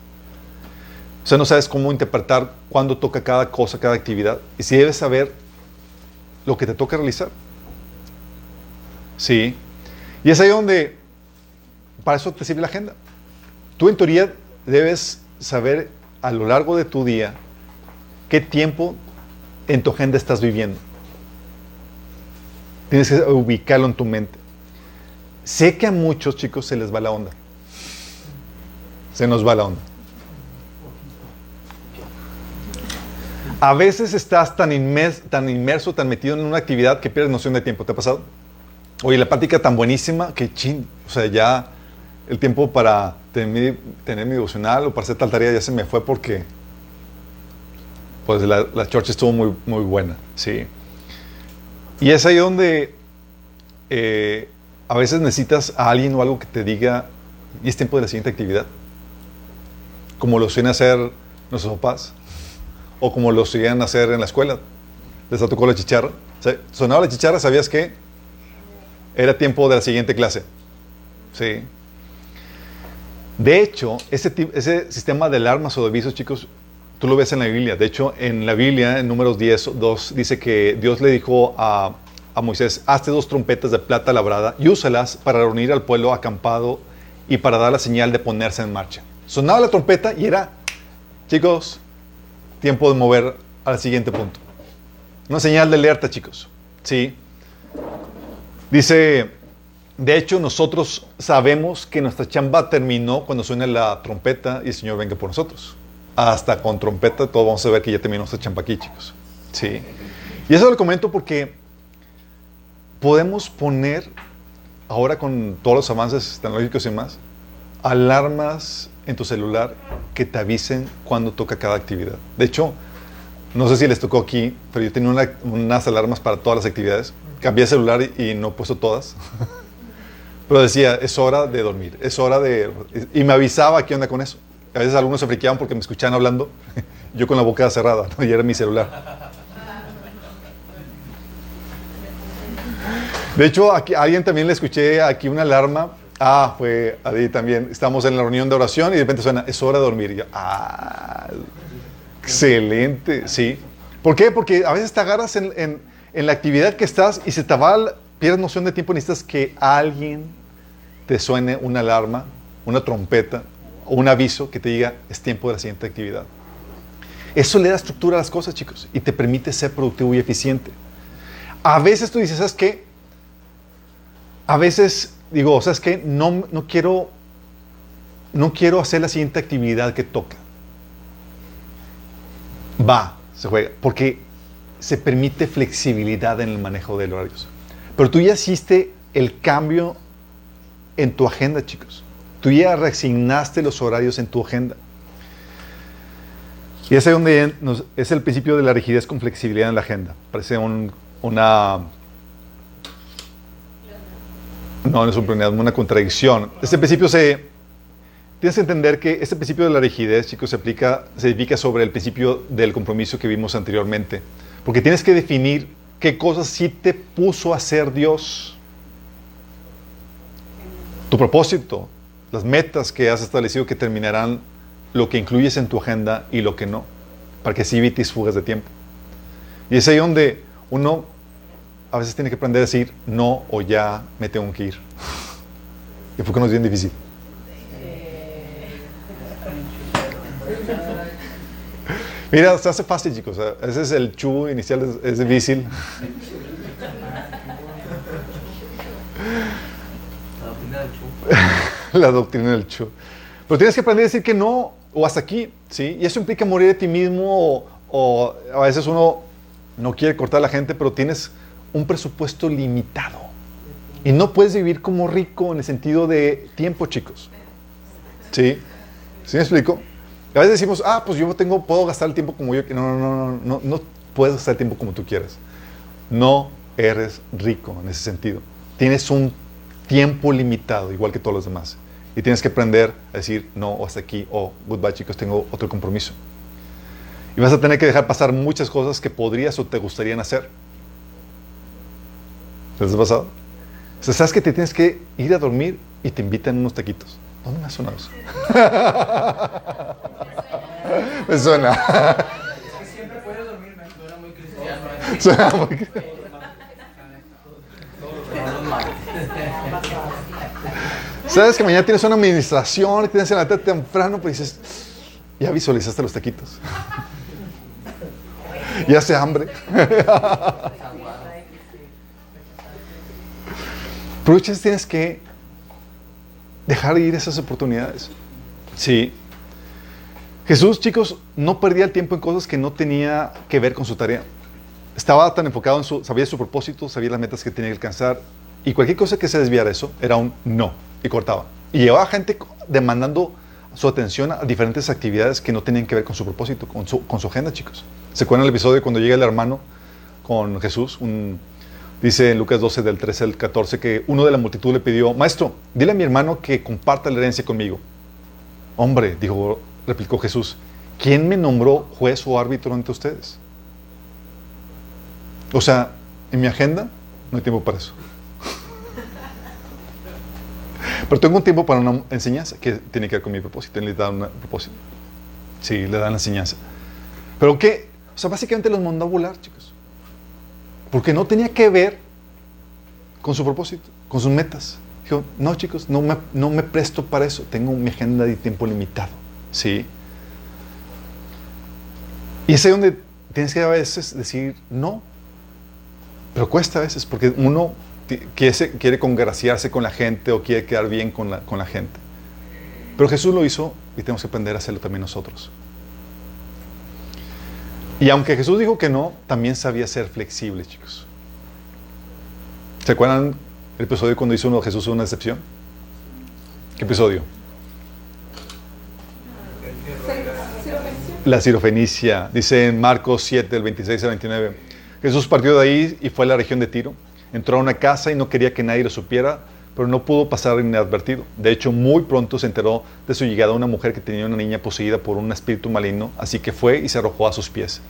O sea, no sabes cómo interpretar cuándo toca cada cosa, cada actividad. Y si debes saber lo que te toca realizar. Sí. Y es ahí donde, para eso te sirve la agenda. Tú en teoría debes saber a lo largo de tu día qué tiempo en tu agenda estás viviendo. Tienes que ubicarlo en tu mente. Sé que a muchos chicos se les va la onda. Se nos va la onda. A veces estás tan, inmes- tan inmerso, tan metido en una actividad que pierdes noción de tiempo. ¿Te ha pasado? Oye, la plática tan buenísima que chin, o sea, ya el tiempo para tener mi devocional o para hacer tal tarea ya se me fue porque pues la, la church estuvo muy, muy buena, sí. Y es ahí donde eh, a veces necesitas a alguien o algo que te diga, y es tiempo de la siguiente actividad, como lo suelen hacer nuestros papás, o como lo solían hacer en la escuela. Les tocó la chicharra. O sea, sonaba la chicharra, ¿sabías que era tiempo de la siguiente clase? Sí. De hecho, ese sistema de alarmas o de avisos, chicos, Tú lo ves en la Biblia. De hecho, en la Biblia, en números 10, 2, dice que Dios le dijo a, a Moisés, hazte dos trompetas de plata labrada y úsalas para reunir al pueblo acampado y para dar la señal de ponerse en marcha. Sonaba la trompeta y era, chicos, tiempo de mover al siguiente punto. Una señal de alerta, chicos. Sí. Dice, de hecho, nosotros sabemos que nuestra chamba terminó cuando suene la trompeta y el Señor venga por nosotros. Hasta con trompeta, todos vamos a ver que ya terminó nuestra chamba aquí, chicos. Sí. Y eso lo comento porque podemos poner, ahora con todos los avances tecnológicos y más, alarmas en tu celular que te avisen cuando toca cada actividad. De hecho, no sé si les tocó aquí, pero yo tenía una- unas alarmas para todas las actividades. Cambié celular y, y no he puesto todas. [laughs] pero decía, es hora de dormir, es hora de... Y me avisaba qué onda con eso. A veces algunos se friqueaban porque me escuchaban hablando, [laughs] yo con la boca cerrada, ¿no? y era mi celular. De hecho, aquí, a alguien también le escuché aquí una alarma. Ah, fue ahí también. Estamos en la reunión de oración y de repente suena, es hora de dormir. Y yo, ah, excelente, sí. ¿Por qué? Porque a veces te agarras en, la actividad que estás y se te va, pierdes noción de tiempo. Necesitas que alguien te suene una alarma, una trompeta un aviso que te diga, es tiempo de la siguiente actividad. Eso le da estructura a las cosas, chicos, y te permite ser productivo y eficiente. A veces tú dices, ¿sabes qué? A veces digo, ¿sabes qué? No, no quiero no quiero hacer la siguiente actividad que toca. Va, se juega, porque se permite flexibilidad en el manejo de horarios. Pero tú ya hiciste el cambio en tu agenda, chicos. Tú ya reasignaste los horarios en tu agenda. Y ese es, donde nos- es el principio de la rigidez con flexibilidad en la agenda. Parece un- una... No, no es un pleonasmo, una contradicción. Este principio se... Tienes que entender que este principio de la rigidez, chicos, se aplica, se edifica sobre el principio del compromiso que vimos anteriormente. Porque tienes que definir qué cosas sí te puso a hacer Dios. Tu propósito, las metas que has establecido que terminarán lo que incluyes en tu agenda y lo que no, para que así evites fugas de tiempo. Y es ahí donde uno a veces tiene que aprender a decir no o ya me tengo que ir. [laughs] Y porque no es bien difícil. [laughs] Mira, se hace fácil, chicos. Ese es el chu inicial, es, es difícil. [laughs] [laughs] La doctrina del chu. Pero tienes que aprender a decir que no o hasta aquí, ¿sí? Y eso implica morir de ti mismo o, a veces uno no quiere cortar a la gente, pero tienes un presupuesto limitado. Y no puedes vivir como rico en el sentido de tiempo, chicos. ¿Sí? ¿Sí me explico? A veces decimos, ah, pues yo tengo, puedo gastar el tiempo como yo quiero. No, no, no, no, no puedes gastar el tiempo como tú quieras. No eres rico en ese sentido. Tienes un tiempo limitado, igual que todos los demás. Y tienes que aprender a decir no o hasta aquí o goodbye chicos, tengo otro compromiso. Y vas a tener que dejar pasar muchas cosas que podrías o te gustarían hacer. ¿Les ha pasado? O sea, sabes que te tienes que ir a dormir y te invitan unos taquitos. ¿Dónde me ha sonado eso? [laughs] me suena. Es que siempre puedes dormir, me suena muy cristiano. [laughs] Suena muy- Todos los martes. [laughs] Sabes que mañana tienes una administración tienes que levantarte temprano, pero dices, ya visualizaste los taquitos. [laughs] ya hace hambre. [laughs] Pero muchas tienes que dejar ir esas oportunidades. Sí. Jesús, chicos, no perdía el tiempo en cosas que no tenía que ver con su tarea. Estaba tan enfocado en su, sabía su propósito, sabía las metas que tenía que alcanzar, y cualquier cosa que se desviara de eso era un no, y cortaba. Y llevaba gente demandando su atención a diferentes actividades que no tenían que ver con su propósito, con su, con su agenda, chicos. ¿Se acuerdan el episodio cuando llega el hermano con Jesús? Dice en Lucas 12, del 13 al 14, que uno de la multitud le pidió, Maestro, dile a mi hermano que comparta la herencia conmigo. Hombre, dijo, replicó Jesús, ¿quién me nombró juez o árbitro entre ustedes? O sea, en mi agenda no hay tiempo para eso. Pero tengo un tiempo para una enseñanza que tiene que ver con mi propósito. Él le da un propósito. Sí, le dan la enseñanza. Pero que, o sea, básicamente los mandó a volar, chicos. Porque no tenía que ver con su propósito, con sus metas. Dijo, no, chicos, no me, no me presto para eso. Tengo mi agenda de tiempo limitado. ¿Sí? Y es ahí donde tienes que a veces decir no. Pero cuesta a veces, porque uno quiere, quiere congraciarse con la gente o quiere quedar bien con la, con la gente. Pero Jesús lo hizo y tenemos que aprender a hacerlo también nosotros. Y aunque Jesús dijo que no, también sabía ser flexible, chicos. ¿Se acuerdan el episodio cuando hizo uno Jesús una excepción? ¿Qué episodio? La cirofenicia. Dice en Marcos 7, del 26 al 29. Jesús partió de ahí y fue a la región de Tiro. Entró a una casa y no quería que nadie lo supiera, pero no pudo pasar inadvertido. De hecho, muy pronto se enteró de su llegada una mujer que tenía una niña poseída por un espíritu maligno, así que fue y se arrojó a sus pies.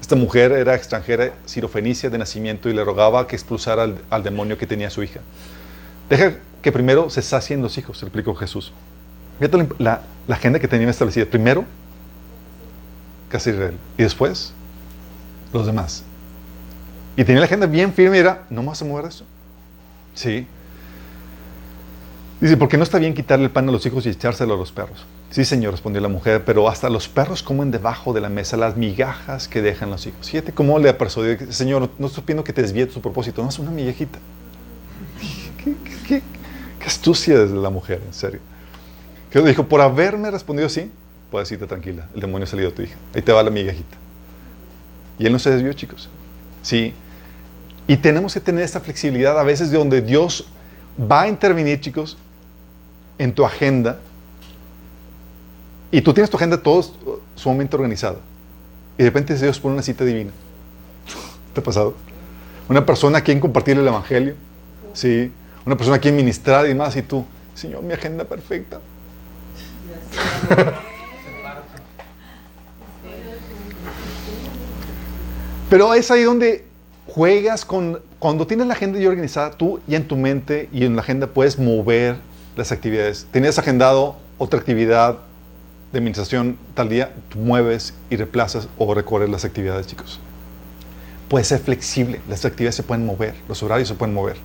Esta mujer era extranjera, cirofenicia de nacimiento, y le rogaba que expulsara al, demonio que tenía su hija. Deja que primero se sacien los hijos, explicó Jesús. Fíjate la, la- la agenda que tenía establecida. Primero, casa de Israel. Y después, los demás. Y tenía la agenda bien firme y era, no me vas a mover de eso. Sí. Dice, porque no está bien quitarle el pan a los hijos y echárselo a los perros. Sí, señor, respondió la mujer, pero hasta los perros comen debajo de la mesa las migajas que dejan los hijos. Fíjate cómo le persuadió, señor, no estoy pidiendo que te desvíe de tu propósito, no es una migajita. ¿Qué, qué, astucia desde la mujer, en serio. Que dijo, por haberme respondido así, puedes irte tranquila, el demonio ha salido de tu hija. Ahí te va la migajita. Y él no se desvió, chicos. Sí. Y tenemos que tener esta flexibilidad a veces de donde Dios va a intervenir, chicos, en tu agenda. Y tú tienes tu agenda todo sumamente organizada. Y de repente Dios pone una cita divina. ¿Te ha pasado? Una persona a quien compartir el Evangelio. Sí. Una persona a quien ministrar y más. Y tú, Señor, mi agenda perfecta. [laughs] Pero es ahí donde juegas con... Cuando tienes la agenda ya organizada, tú ya en tu mente y en la agenda puedes mover las actividades. Tenías agendado otra actividad de administración tal día, tú mueves y reemplazas o recorres las actividades, chicos. Puedes ser flexible, las actividades se pueden mover, los horarios se pueden mover.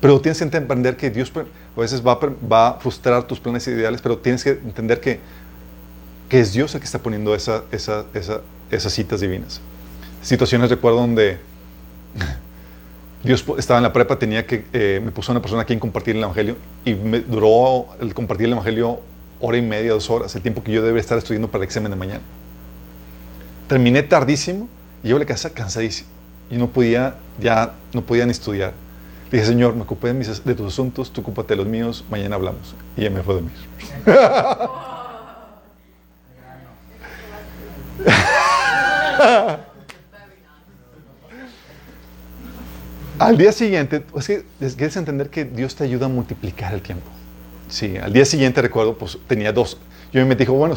Pero tienes que entender que Dios pues, a veces va va a frustrar tus planes ideales, pero tienes que entender que, que es Dios el que está poniendo esa, esa, esa- esas citas divinas. Situaciones, recuerdo, donde [laughs] Dios estaba en la prepa, tenía que, eh, me puso una persona a quien compartir el Evangelio y me duró el compartir el Evangelio hora y media, dos horas, el tiempo que yo debería estar estudiando para el examen de mañana. Terminé tardísimo y llego a la casa cansadísimo y no podía, ya no podía ni estudiar. Le dije, Señor, me ocupé de, mis- de tus asuntos, tú ocúpate de los míos, mañana hablamos. Y ya me fue a dormir. [laughs] [laughs] Al día siguiente, es que es- quieres entender que Dios te ayuda a multiplicar el tiempo. Sí, al día siguiente recuerdo, pues tenía dos. Yo me dijo, bueno,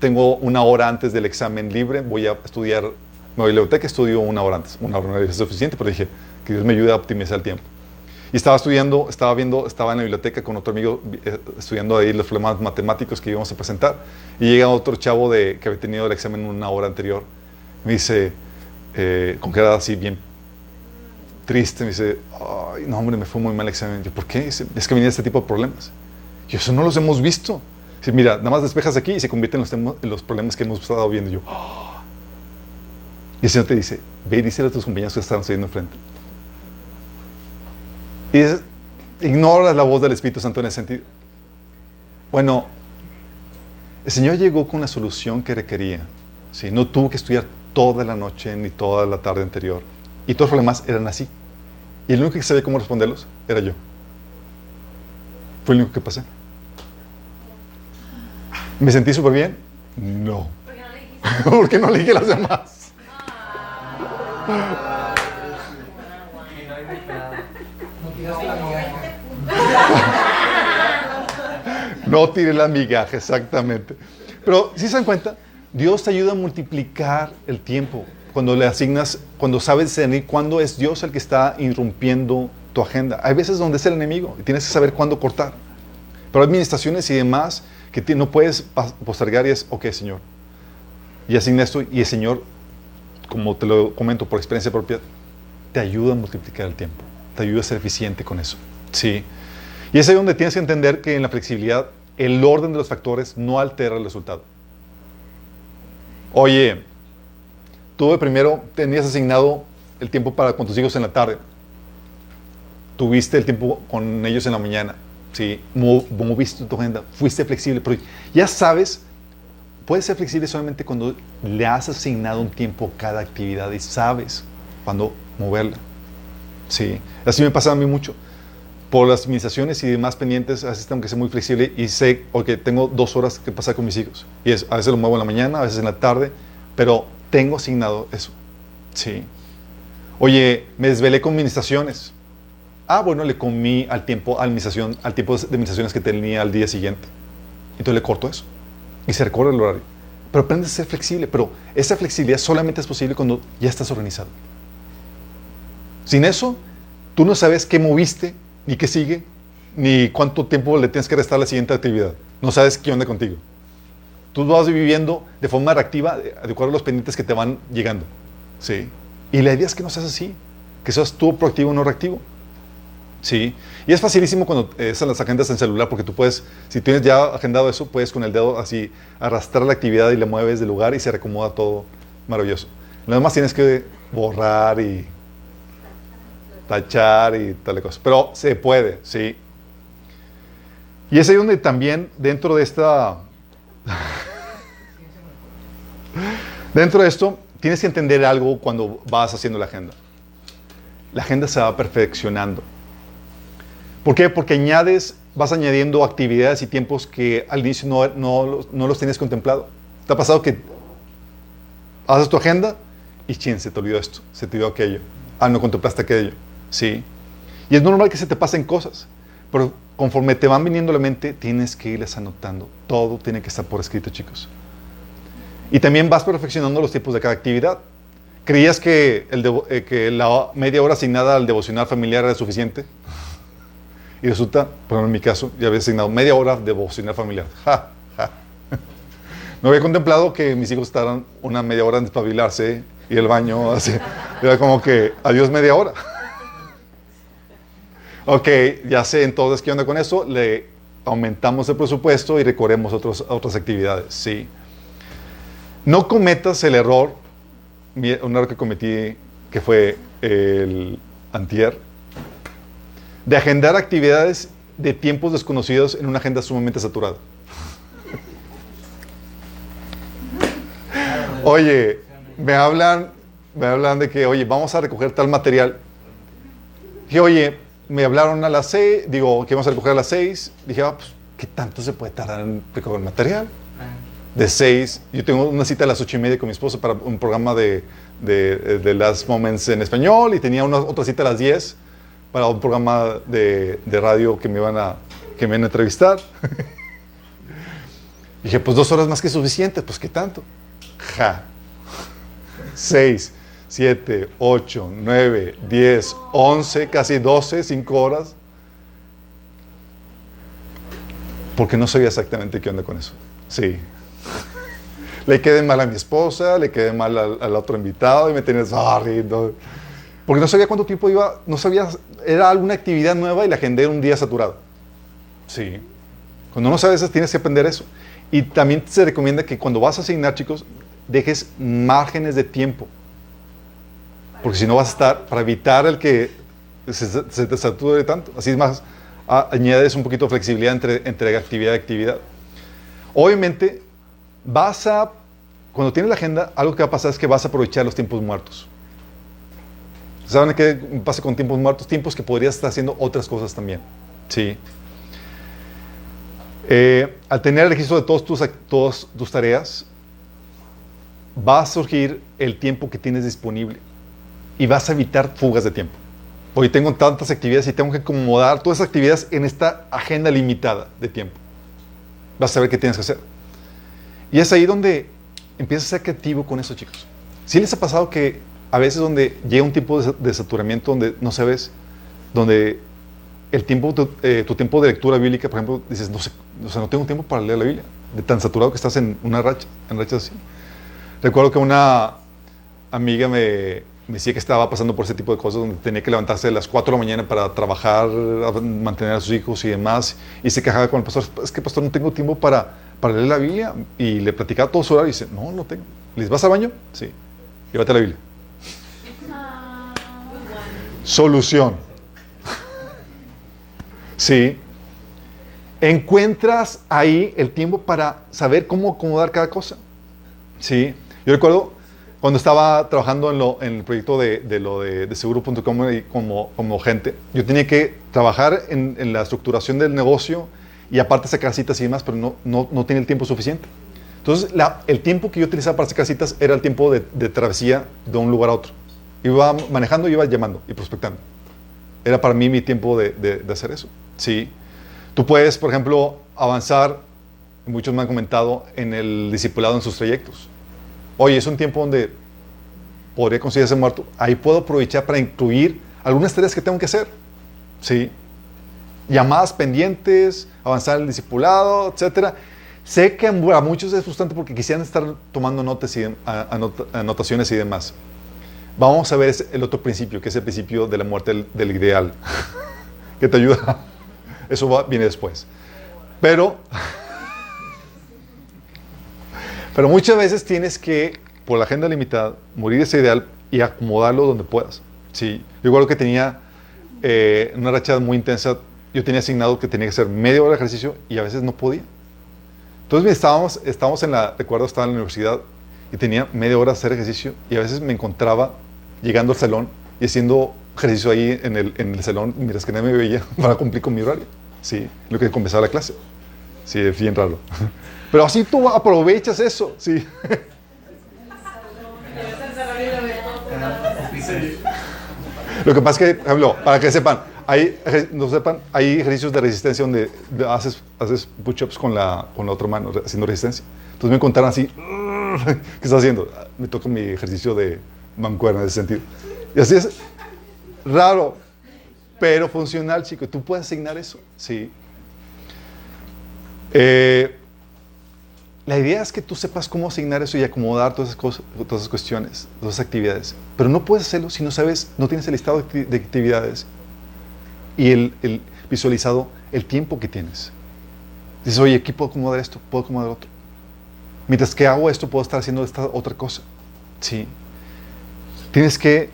tengo una hora antes del examen libre, voy a estudiar, me voy a biblioteca, estudio una hora antes. Una hora no es suficiente, pero dije que Dios me ayude a optimizar el tiempo. Y estaba estudiando, estaba viendo, estaba en la biblioteca con otro amigo eh, estudiando ahí los problemas matemáticos que íbamos a presentar. Y llega otro chavo de, que había tenido el examen una hora anterior. Me dice, eh, con cara así bien triste, me dice, ay, no hombre, me fue muy mal el examen. ¿por qué? Es que venía este tipo de problemas. Yo, eso no los hemos visto. Dice, mira, nada más despejas aquí y se convierten en los, en los problemas que hemos estado viendo. Yo, "Ah". Y el Señor te dice, ve y díselo a tus compañeros que están subiendo enfrente. Y es, ignoras la voz del Espíritu Santo en ese sentido. Bueno, el Señor llegó con la solución que requería. ¿sí? No tuvo que estudiar toda la noche ni toda la tarde anterior. Y todos los problemas eran así. Y el único que sabía cómo responderlos era yo. Fue el único que pasé. ¿Me sentí súper bien? No. ¿Por qué no le dije [laughs] a las demás? No tiré la migaja, exactamente. Pero si se dan cuenta, Dios te ayuda a multiplicar el tiempo. Cuando le asignas, cuando sabes discernir cuándo es Dios el que está irrumpiendo tu agenda. Hay veces donde es el enemigo y tienes que saber cuándo cortar. Pero hay administraciones y demás que no puedes postergar y es, ok, Señor. y asigna esto y el Señor, como te lo comento por experiencia propia, te ayuda a multiplicar el tiempo, te ayuda a ser eficiente con eso. Sí. Y es ahí donde tienes que entender que en la flexibilidad el orden de los factores no altera el resultado. Oye, tú de primero tenías asignado el tiempo para con tus hijos en la tarde. Tuviste el tiempo con ellos en la mañana. Sí, Mo- moviste tu agenda, fuiste flexible, pero ya sabes, puedes ser flexible solamente cuando le has asignado un tiempo a cada actividad y sabes cuándo moverla. Sí, así me pasa a mí mucho. Por las administraciones y demás pendientes, a veces tengo que ser muy flexible y sé, ok, tengo dos horas que pasar con mis hijos. Y es, a veces lo muevo en la mañana, a veces en la tarde, pero tengo asignado eso. Sí. Oye, me desvelé con administraciones. Ah, bueno, le comí al tiempo, administración, al tiempo de administraciones que tenía al día siguiente. Entonces le corto eso. Y se recorre el horario. Pero aprendes a ser flexible. Pero esa flexibilidad solamente es posible cuando ya estás organizado. Sin eso, tú no sabes qué moviste, ni qué sigue, ni cuánto tiempo le tienes que restar a la siguiente actividad. No sabes qué onda contigo. Tú vas viviendo de forma reactiva de de a los pendientes que te van llegando. Sí. Y la idea es que no seas así. Que seas tú proactivo, no reactivo. Sí. Y es facilísimo cuando eh, están las agendas en celular, porque tú puedes, si tienes ya agendado eso, puedes con el dedo así arrastrar la actividad y le mueves del lugar y se reacomoda todo maravilloso. Lo demás tienes que borrar y tachar y tal cosa. Pero se puede, sí. Y es ahí donde también dentro de esta... [laughs] dentro de esto, tienes que entender algo cuando vas haciendo la agenda. La agenda se va perfeccionando. ¿Por qué? Porque añades, vas añadiendo actividades y tiempos que al inicio no, los- tienes contemplado. ¿Te ha pasado que haces tu agenda y chin, se te olvidó esto, se te olvidó aquello? Ah, no contemplaste aquello. Sí. Y es normal que se te pasen cosas, pero conforme te van viniendo la mente, tienes que irles anotando. Todo tiene que estar por escrito, chicos. Y también vas perfeccionando los tiempos de cada actividad. ¿Creías eh, que la media hora asignada al devocional familiar era suficiente? Y resulta, por ejemplo, en mi caso, ya había asignado media hora de devocional familiar. Ja, ja. No había contemplado que mis hijos estaran una media hora en despabilarse y el baño así. Era como que, adiós media hora. Ok, ya sé entonces qué onda con eso. Le aumentamos el presupuesto y recorremos otros, otras actividades. Sí. No cometas el error, un error que cometí que fue el antier, de agendar actividades de tiempos desconocidos en una agenda sumamente saturada. Oye, me hablan, me hablan de que, oye, vamos a recoger tal material. Dije, oye, me hablaron a las seis, digo, que vamos a recoger a las seis. Dije, ah, pues, ¿qué tanto se puede tardar en recoger material? De seis, yo tengo una cita a las ocho y media con mi esposo para un programa de, de, de Last Moments en español y tenía una, otra cita a las diez para un programa de, de radio que me iban a, que me iban a entrevistar. [laughs] Dije, pues dos horas más que suficiente, pues ¿qué tanto? Ja. Seis, siete, ocho, nueve, diez, once, casi doce, cinco horas. Porque no sabía exactamente qué onda con eso. Sí. Le quedé mal a mi esposa, le quedé mal al, al otro invitado y me tenía sorry. no. Porque no sabía cuánto tiempo iba, no sabía, era alguna actividad nueva y la agendé en un día saturado. Sí. Cuando no sabes tienes que aprender eso. Y también se recomienda que cuando vas a asignar, chicos, dejes márgenes de tiempo. Porque si no vas a estar, para evitar el que se, se te sature tanto. Así es más, añades un poquito de flexibilidad entre, entre actividad y actividad. Obviamente, vas a, cuando tienes la agenda, algo que va a pasar es que vas a aprovechar los tiempos muertos. ¿Saben qué pasa con tiempos muertos? Tiempos que podrías estar haciendo otras cosas también. Sí. Eh, al tener el registro de todos tus, todas tus tareas, va a surgir el tiempo que tienes disponible y vas a evitar fugas de tiempo. Hoy tengo tantas actividades y tengo que acomodar todas esas actividades en esta agenda limitada de tiempo. Vas a saber qué tienes que hacer. Y es ahí donde empiezas a ser creativo con eso, chicos. ¿Sí les ha pasado que a veces donde llega un tipo de saturamiento donde no sabes, donde el tiempo, tu, eh, tu tiempo de lectura bíblica, por ejemplo, dices, no sé, o sea, no tengo tiempo para leer la Biblia, de tan saturado que estás en una racha, en rachas así. Recuerdo que una amiga me, me decía que estaba pasando por ese tipo de cosas, donde tenía que levantarse a las 4 de la mañana para trabajar, mantener a sus hijos y demás, y se quejaba con el pastor, es que pastor no tengo tiempo para, para leer la Biblia, y le platicaba todo su horario, y dice, no, no tengo. ¿Les vas al baño? Sí. Llévate la Biblia. Solución. [laughs] Sí. Encuentras ahí el tiempo para saber cómo acomodar cada cosa. Sí. Yo recuerdo cuando estaba trabajando en, lo- en el proyecto de, de lo de, de seguro.com como, como gente, yo tenía que trabajar en, en la estructuración del negocio y aparte sacar citas y demás, pero no, no, no tenía el tiempo suficiente. Entonces, la- el tiempo que yo utilizaba para sacar citas era el tiempo de, de travesía de un lugar a otro. Iba manejando, iba llamando y prospectando. Era para mí mi tiempo de hacer eso. Sí. Tú puedes, por ejemplo, avanzar, muchos me han comentado, en el discipulado en sus trayectos. Oye, es un tiempo donde podría considerarse muerto. Ahí puedo aprovechar para incluir algunas tareas que tengo que hacer. Sí. Llamadas pendientes, avanzar el discipulado, etcétera. Sé que a muchos es frustrante porque quisieran estar tomando notas y, anotaciones y demás. Vamos a ver el otro principio, que es el principio de la muerte del, ideal, [laughs] que te ayuda. Eso viene después. Pero, pero muchas veces tienes que, por la agenda limitada, morir ese ideal y acomodarlo donde puedas. Sí, yo recuerdo que tenía eh, una racha muy intensa. Yo tenía asignado que tenía que hacer media hora de ejercicio y a veces no podía. Entonces estábamos, estábamos en la, recuerdo, estaba en la universidad y tenía media hora de hacer ejercicio y a veces me encontraba llegando al salón y haciendo ejercicio ahí en el, en el salón mientras que nadie me veía [laughs] para cumplir con mi horario. Sí, lo que comenzaba la clase. Sí, bien raro. [laughs] Pero así tú aprovechas eso, sí. [laughs] Lo que pasa es que, ejemplo, para que sepan, hay, no sepan, hay ejercicios de resistencia donde haces, haces push-ups con la, con la otra mano, haciendo resistencia. Entonces me contaron así, [laughs] ¿qué estás haciendo? "Ah, Me toca mi ejercicio de mancuerna en ese sentido. Y así es raro, pero funcional, chico. Tú puedes asignar eso, sí. Eh, la idea es que tú sepas cómo asignar eso y acomodar todas esas cosas, todas esas cuestiones, todas esas actividades. Pero no puedes hacerlo si no sabes, no tienes el listado de acti- de actividades y el, el visualizado el tiempo que tienes. Dices, oye, aquí puedo acomodar esto, puedo acomodar otro. Mientras que hago esto, puedo estar haciendo esta otra cosa. Sí. Tienes que,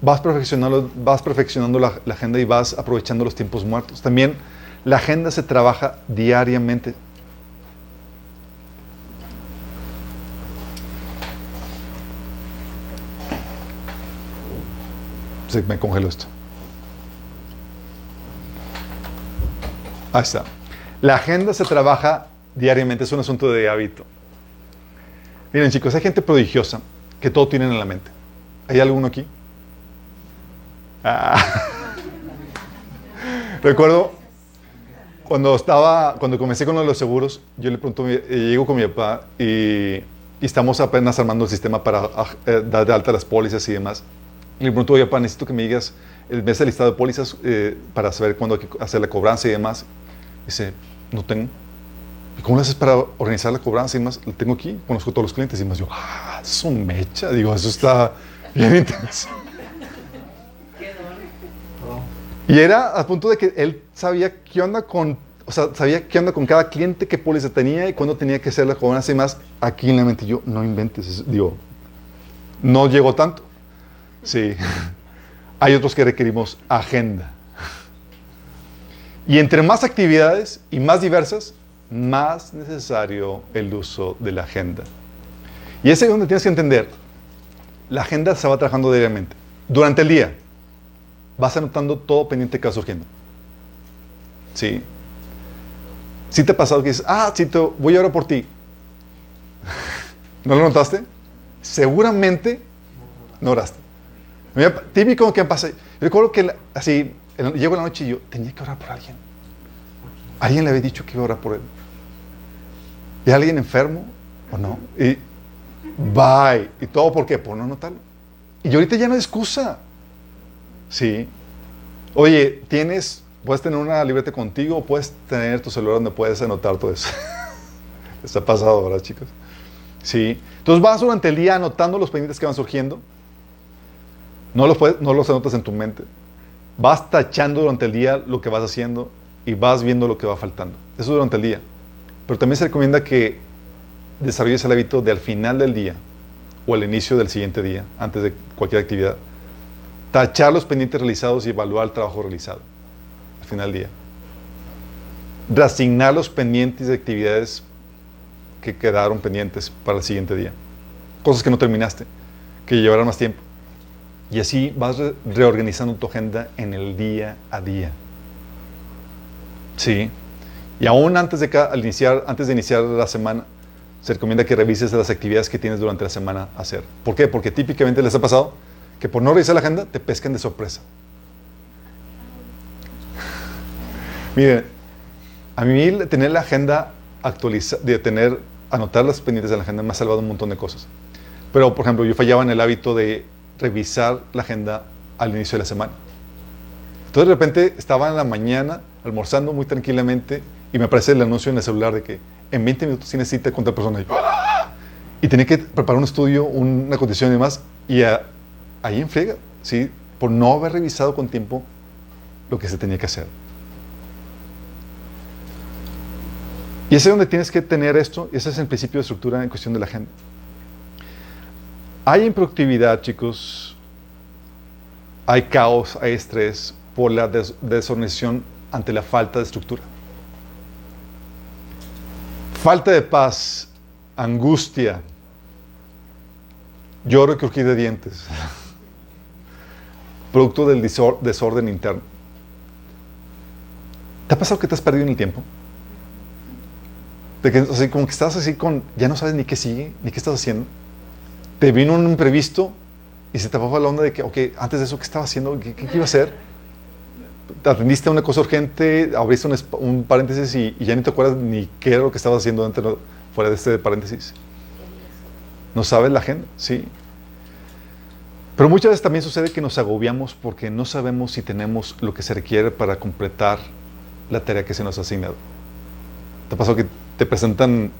vas perfeccionando, vas perfeccionando la, la agenda y vas aprovechando los tiempos muertos. También la agenda se trabaja diariamente. Se me congeló esto. Ahí está. La agenda se trabaja diariamente, es un asunto de hábito. Miren chicos, hay gente prodigiosa que todo tienen en la mente. ¿Hay alguno aquí? Ah. [laughs] Recuerdo cuando estaba, cuando comencé con lo de los seguros, yo le pregunto, eh, llego con mi papá y, y estamos apenas armando el sistema para ah, eh, dar de alta las pólizas y demás. Y le pregunto, oye, papá, necesito que me digas el mes de listado de pólizas eh, para saber cuándo hay que hacer la cobranza y demás. Dice, no tengo. ¿Y cómo lo haces para organizar la cobranza y demás? Lo tengo aquí, conozco todos los clientes y más. Yo, ah, eso mecha. Digo, eso está bien intenso. Y era a punto de que él sabía qué onda con, o sea, sabía qué onda con cada cliente, qué póliza tenía y cuándo tenía que hacer la cobranza y más. Aquí en la mente yo, no inventes, es- digo, no llegó tanto. Sí. [laughs] Hay otros que requerimos agenda. Y entre más actividades y más diversas, más necesario el uso de la agenda. Y es ahí donde tienes que entender, la agenda se va trabajando diariamente. Durante el día, vas anotando todo pendiente que va surgiendo. Sí. ¿Sí te ha pasado que dices, ah, te voy a orar por ti? [laughs] ¿No lo notaste? Seguramente no oraste. Típico que pasa. Recuerdo que así, llego la noche y yo tenía que orar por alguien. Alguien le había dicho que iba a orar por él. ¿Y alguien enfermo o no? Y bye. ¿Y todo por qué? Por no anotarlo. Y ahorita ya no hay excusa. Sí. Oye, tienes, puedes tener una libreta contigo puedes tener tu celular donde puedes anotar todo eso. [laughs] Está pasado, ¿verdad, chicos? ¿Sí? Entonces vas durante el día anotando los pendientes que van surgiendo. No los, puedes- no los anotas en tu mente. Vas tachando durante el día lo que vas haciendo y vas viendo lo que va faltando. Eso durante el día. Pero también se recomienda que desarrolles el hábito de al final del día o al inicio del siguiente día, antes de cualquier actividad, tachar los pendientes realizados y evaluar el trabajo realizado al final del día. Reasignar los pendientes de actividades que quedaron pendientes para el siguiente día. Cosas que no terminaste, que llevarán más tiempo. Y así vas re- reorganizando tu agenda en el día a día. Sí. Y aún antes de, al iniciar, antes de iniciar la semana, se recomienda que revises las actividades que tienes durante la semana a hacer. ¿Por qué? Porque típicamente les ha pasado que por no revisar la agenda te pescan de sorpresa. Miren, a mí tener la agenda actualizada, de tener, anotar las pendientes de la agenda me ha salvado un montón de cosas. Pero, por ejemplo, yo fallaba en el hábito de revisar la agenda al inicio de la semana. Entonces, de repente, estaba en la mañana almorzando muy tranquilamente y me aparece el anuncio en el celular de que en 20 minutos tienes cita con tal persona. Y, ¡ah! y tenía que preparar un estudio, una condición y demás. Y ahí en friega, ¿sí? Por no haber revisado con tiempo lo que se tenía que hacer. Y ese es donde tienes que tener esto, y ese es el principio de estructura en cuestión de la agenda. Hay improductividad, chicos, hay caos, hay estrés por la des- ante la falta de estructura. Falta de paz, angustia, lloro y crujir de dientes, [laughs] producto del desorden interno. ¿Te ha pasado que te has perdido en el tiempo? De que, como que estás así con, ya no sabes ni qué sigue, ni qué estás haciendo. Te vino un imprevisto y se te bajó la onda de que, ok, antes de eso, ¿qué estaba haciendo? ¿Qué, qué- qué iba a hacer? Te atendiste a una cosa urgente, abriste un, un paréntesis y, y ya ni te acuerdas ni qué era lo que estabas haciendo dentro, fuera de este paréntesis. No sabes la agenda, sí. Pero muchas veces también sucede que nos agobiamos porque no sabemos si tenemos lo que se requiere para completar la tarea que se nos ha asignado. ¿Te pasado que te presentan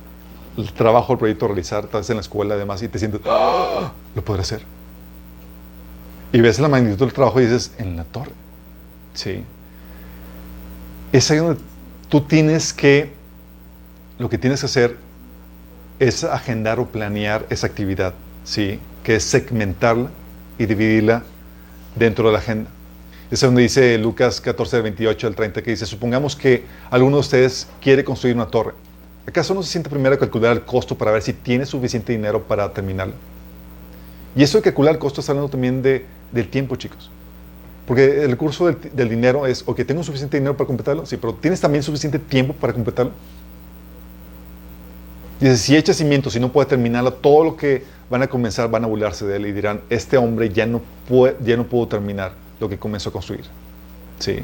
el trabajo, el proyecto a realizar, tal vez en la escuela además, y te sientes, "Ah, lo podré hacer? Y ves la magnitud del trabajo y dices, en la torre. Sí. Es ahí donde tú tienes que, lo que tienes que hacer es agendar o planear esa actividad, ¿sí? Que es segmentarla y dividirla dentro de la agenda. Es donde dice Lucas 14, del 28 al 30, que dice, supongamos que alguno de ustedes quiere construir una torre. ¿Acaso no se siente primero a calcular el costo para ver si tiene suficiente dinero para terminarla? Y eso de calcular el costo está hablando también de, del tiempo, chicos. Porque el recurso del, del dinero es, ok, tengo suficiente dinero para completarlo, sí, pero ¿tienes también suficiente tiempo para completarlo? Dice, si echa cimientos y no puede terminarlo, todo lo que van a comenzar van a burlarse de él y dirán, este hombre ya no, puede, ya no pudo terminar lo que comenzó a construir. Sí.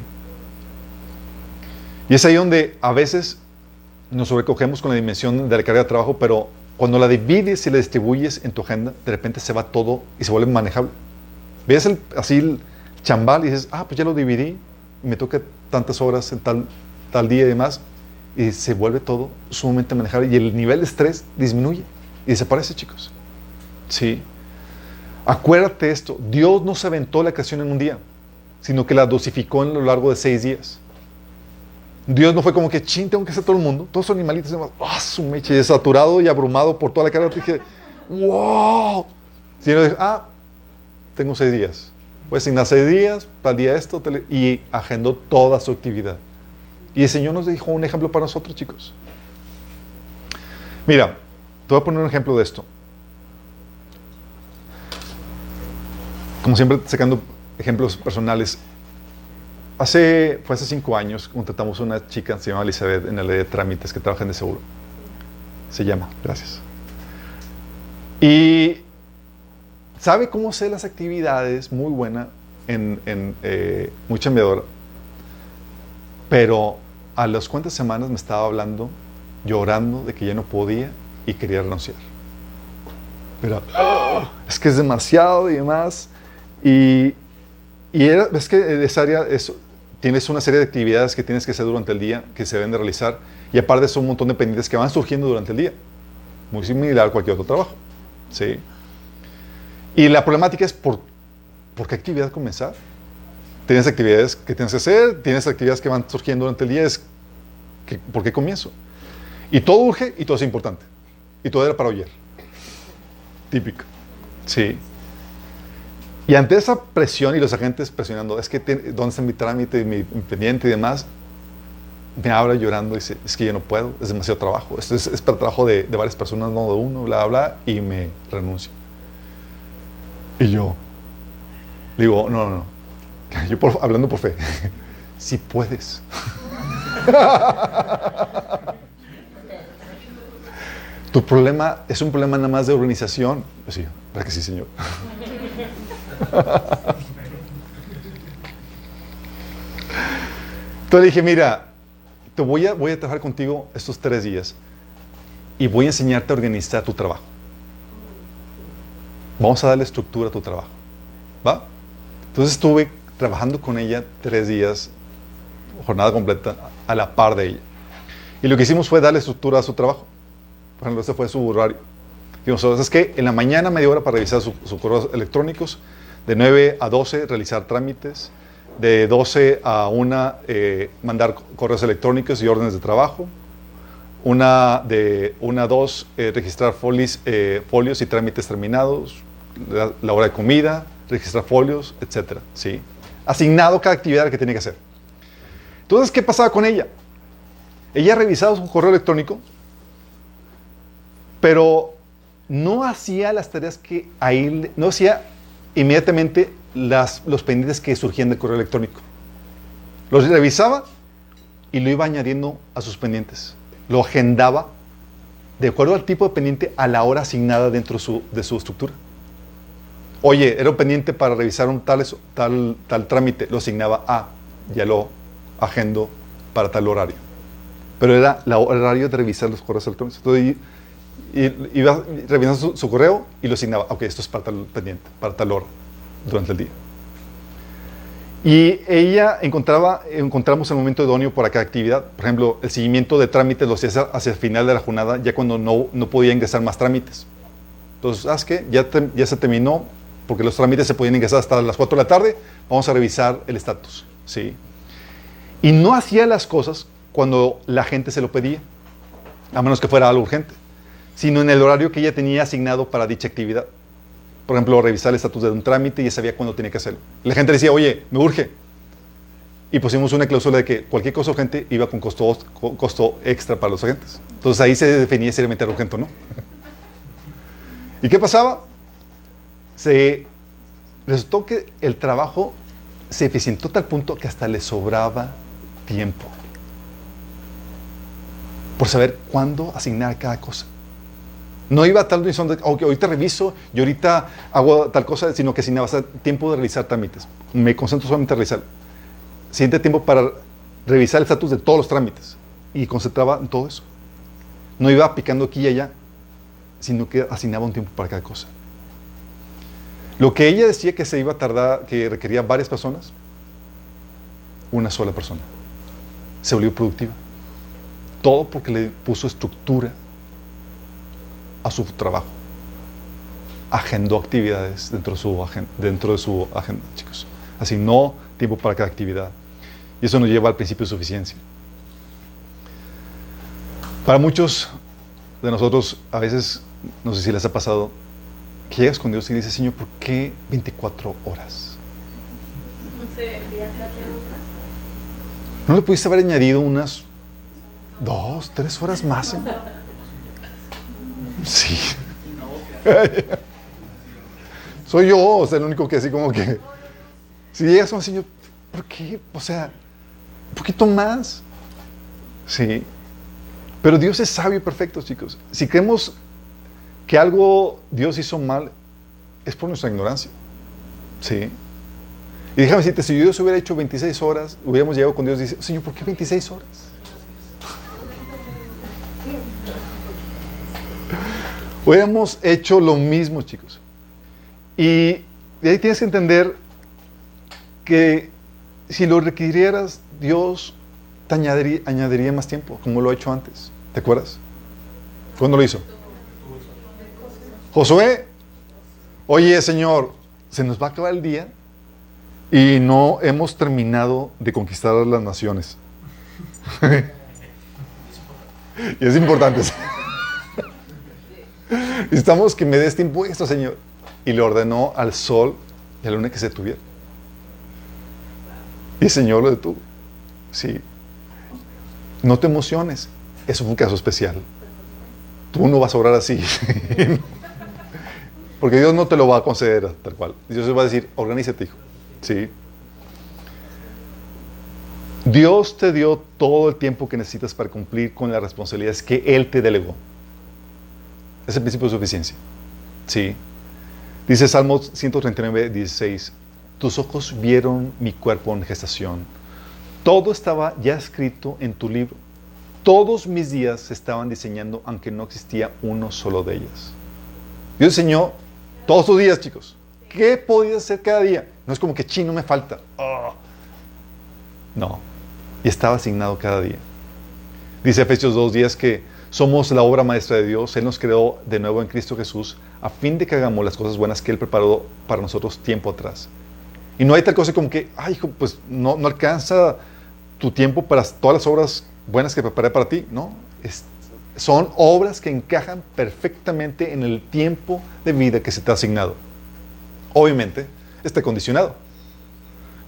Y es ahí donde a veces nos sobrecogemos con la dimensión de la carga de trabajo, pero cuando la divides y la distribuyes en tu agenda, de repente se va todo y se vuelve manejable. Ves el- así el chambal y dices, ah, pues ya lo dividí, me toca tantas horas en tal, tal día y demás, y se vuelve todo sumamente manejable y el nivel de estrés disminuye y desaparece, chicos. Sí. Acuérdate esto, Dios no se aventó la creación en un día, sino que la dosificó en lo largo de seis días. Dios no fue como que, chin, tengo que hacer todo el mundo, todos los animalitos, y demás, ah, su meche, saturado y abrumado por toda la carga. Dije, wow. Sino dije, ah, tengo seis días. Voy a asignar seis días, tal día esto, y agendó toda su actividad. Y el Señor nos dejó un ejemplo para nosotros, chicos. Mira, te voy a poner un ejemplo de esto. Como siempre, sacando ejemplos personales. Hace, fue hace cinco años, contratamos a una chica, se llama Elizabeth, en ley de trámites, que trabaja en de seguro. Se llama, gracias. Y sabe cómo hacer las actividades, muy buena, en, en eh, muy chambeadora. Pero a las cuantas semanas me estaba hablando, llorando de que ya no podía y quería renunciar. Pero "Ah, es que es demasiado y demás. Y, y era, es que esa área es, tienes una serie de actividades que tienes que hacer durante el día, que se deben de realizar. Y aparte son un montón de pendientes que van surgiendo durante el día. muy similar a cualquier otro trabajo. ¿sí? Y la problemática es por, por qué actividad comenzar. Tienes actividades que tienes que hacer, tienes actividades que van surgiendo durante el día, es que, ¿por qué comienzo? Y todo urge y todo es importante. Y todo era para ayer. Típico. Sí. Y ante esa presión y los agentes presionando, es que, ¿dónde está mi trámite, mi, pendiente y demás? Me habla llorando y dice, es que yo no puedo, es demasiado trabajo. Esto es, es para trabajo de, de, varias personas, no de uno, bla, bla, y me renuncio. Y yo digo, no, no, no. [laughs] Yo por, hablando por fe, [laughs] si puedes. [laughs] tu problema es un problema nada más de organización. Pues sí, ¿verdad que sí, Señor? [laughs] Entonces le dije, mira, te voy a, voy a trabajar contigo estos tres días y voy a enseñarte a organizar tu trabajo. Vamos a darle estructura a tu trabajo. ¿Va? Entonces estuve trabajando con ella tres días, jornada completa, a la par de ella. Y lo que hicimos fue darle estructura a su trabajo. Por ejemplo, ese fue su horario. Dijimos, es que en la mañana media hora para revisar sus su correos electrónicos, de 9 a 12 realizar trámites, de 12 a 1 eh, mandar correos electrónicos y órdenes de trabajo, una de 1 a 2 eh, registrar folios, eh, folios y trámites terminados, la, la, hora de comida, registrar folios, etc. ¿sí? Asignado cada actividad que tenía que hacer. Entonces, ¿qué pasaba con ella? Ella revisaba su correo electrónico, pero no hacía las tareas que ahí, no hacía inmediatamente las, los pendientes que surgían del correo electrónico. Los revisaba y lo iba añadiendo a sus pendientes. Lo agendaba de acuerdo al tipo de pendiente a la hora asignada dentro de su, estructura. Oye, era un pendiente para revisar un tal, tal, tal trámite, lo asignaba a, ya lo agendo para tal horario. Pero era el horario de revisar los correos electrónicos. Entonces, y iba revisando su, su, correo y lo asignaba. Ok, esto es para tal pendiente, para tal hora, durante el día. Y ella encontraba, encontramos el momento idóneo para cada actividad. Por ejemplo, el seguimiento de trámites lo hacía hacia el final de la jornada, ya cuando no, no podía ingresar más trámites. Entonces, ¿sabes qué? Ya, te, ya se terminó, porque los trámites se podían ingresar hasta las 4 de la tarde. Vamos a revisar el estatus. ¿sí? Y no hacía las cosas cuando la gente se lo pedía, a menos que fuera algo urgente sino en el horario que ella tenía asignado para dicha actividad. Por ejemplo, revisar el estatus de un trámite y ya sabía cuándo tenía que hacerlo. La gente decía, oye, me urge. Y pusimos una cláusula de que cualquier cosa urgente iba con costo, extra para los agentes. Entonces ahí se definía si era urgente no. ¿Y qué pasaba? Resultó que el trabajo se eficientó a tal punto que hasta le sobraba tiempo por saber cuándo asignar cada cosa. No iba a tal visión de, okay, ahorita reviso y ahorita hago tal cosa, sino que asignaba tiempo de realizar trámites. Me concentro solamente en realizar. Siguiente tiempo para revisar el estatus de todos los trámites. Y concentraba en todo eso. No iba picando aquí y allá, sino que asignaba un tiempo para cada cosa. Lo que ella decía que se iba a tardar, que requería varias personas, una sola persona. Se volvió productiva. Todo porque le puso estructura a su trabajo. Agendó actividades dentro de su agenda, dentro de su agenda chicos. Así, no tiempo para cada actividad. Y eso nos lleva al principio de suficiencia. Para muchos de nosotros, a veces, no sé si les ha pasado, que llegas con Dios y dices, Señor, ¿por qué 24 horas? ¿No le pudiste haber añadido unas dos, tres horas más? Sí. [laughs] Soy yo, o sea, el único que así como que... Si llegas a un Señor, ¿por qué? O sea, un poquito más. Sí. Pero Dios es sabio y perfecto, chicos. Si creemos que algo Dios hizo mal, es por nuestra ignorancia. Sí. Y déjame decirte, si Dios hubiera hecho 26 horas, hubiéramos llegado con Dios y dice, Señor, ¿por qué 26 horas? Hubiéramos hecho lo mismo, chicos. Y de ahí tienes que entender que si lo requirieras, Dios te añadiría, añadiría más tiempo, como lo ha hecho antes. ¿Te acuerdas? ¿Cuándo lo hizo? Josué, oye Señor, se nos va a acabar el día y no hemos terminado de conquistar las naciones. [laughs] y es importante. Necesitamos que me des este impuesto, Señor. Y le ordenó al sol y a la luna que se tuviera. Y el Señor lo detuvo. Sí. No te emociones. Eso fue un caso especial. Tú no vas a orar así. [laughs] Porque Dios no te lo va a conceder tal cual. Dios va a decir, organízate, hijo. Sí. Dios te dio todo el tiempo que necesitas para cumplir con las responsabilidades que Él te delegó. Es el principio de suficiencia. Sí. Dice Salmos 139, 16. Tus ojos vieron mi cuerpo en gestación. Todo estaba ya escrito en tu libro. Todos mis días se estaban diseñando, aunque no existía uno solo de ellos. Dios enseñó todos tus días, chicos. ¿Qué podías hacer cada día? No es como que chino me falta. Ah. No. Y estaba asignado cada día. Dice Efesios 2 días que somos la obra maestra de Dios. Él nos creó de nuevo en Cristo Jesús a fin de que hagamos las cosas buenas que Él preparó para nosotros tiempo atrás. Y no hay tal cosa como que, ay, hijo, pues no, no alcanza tu tiempo para todas las obras buenas que preparé para ti. No, son obras que encajan perfectamente en el tiempo de vida que se te ha asignado. Obviamente, está condicionado.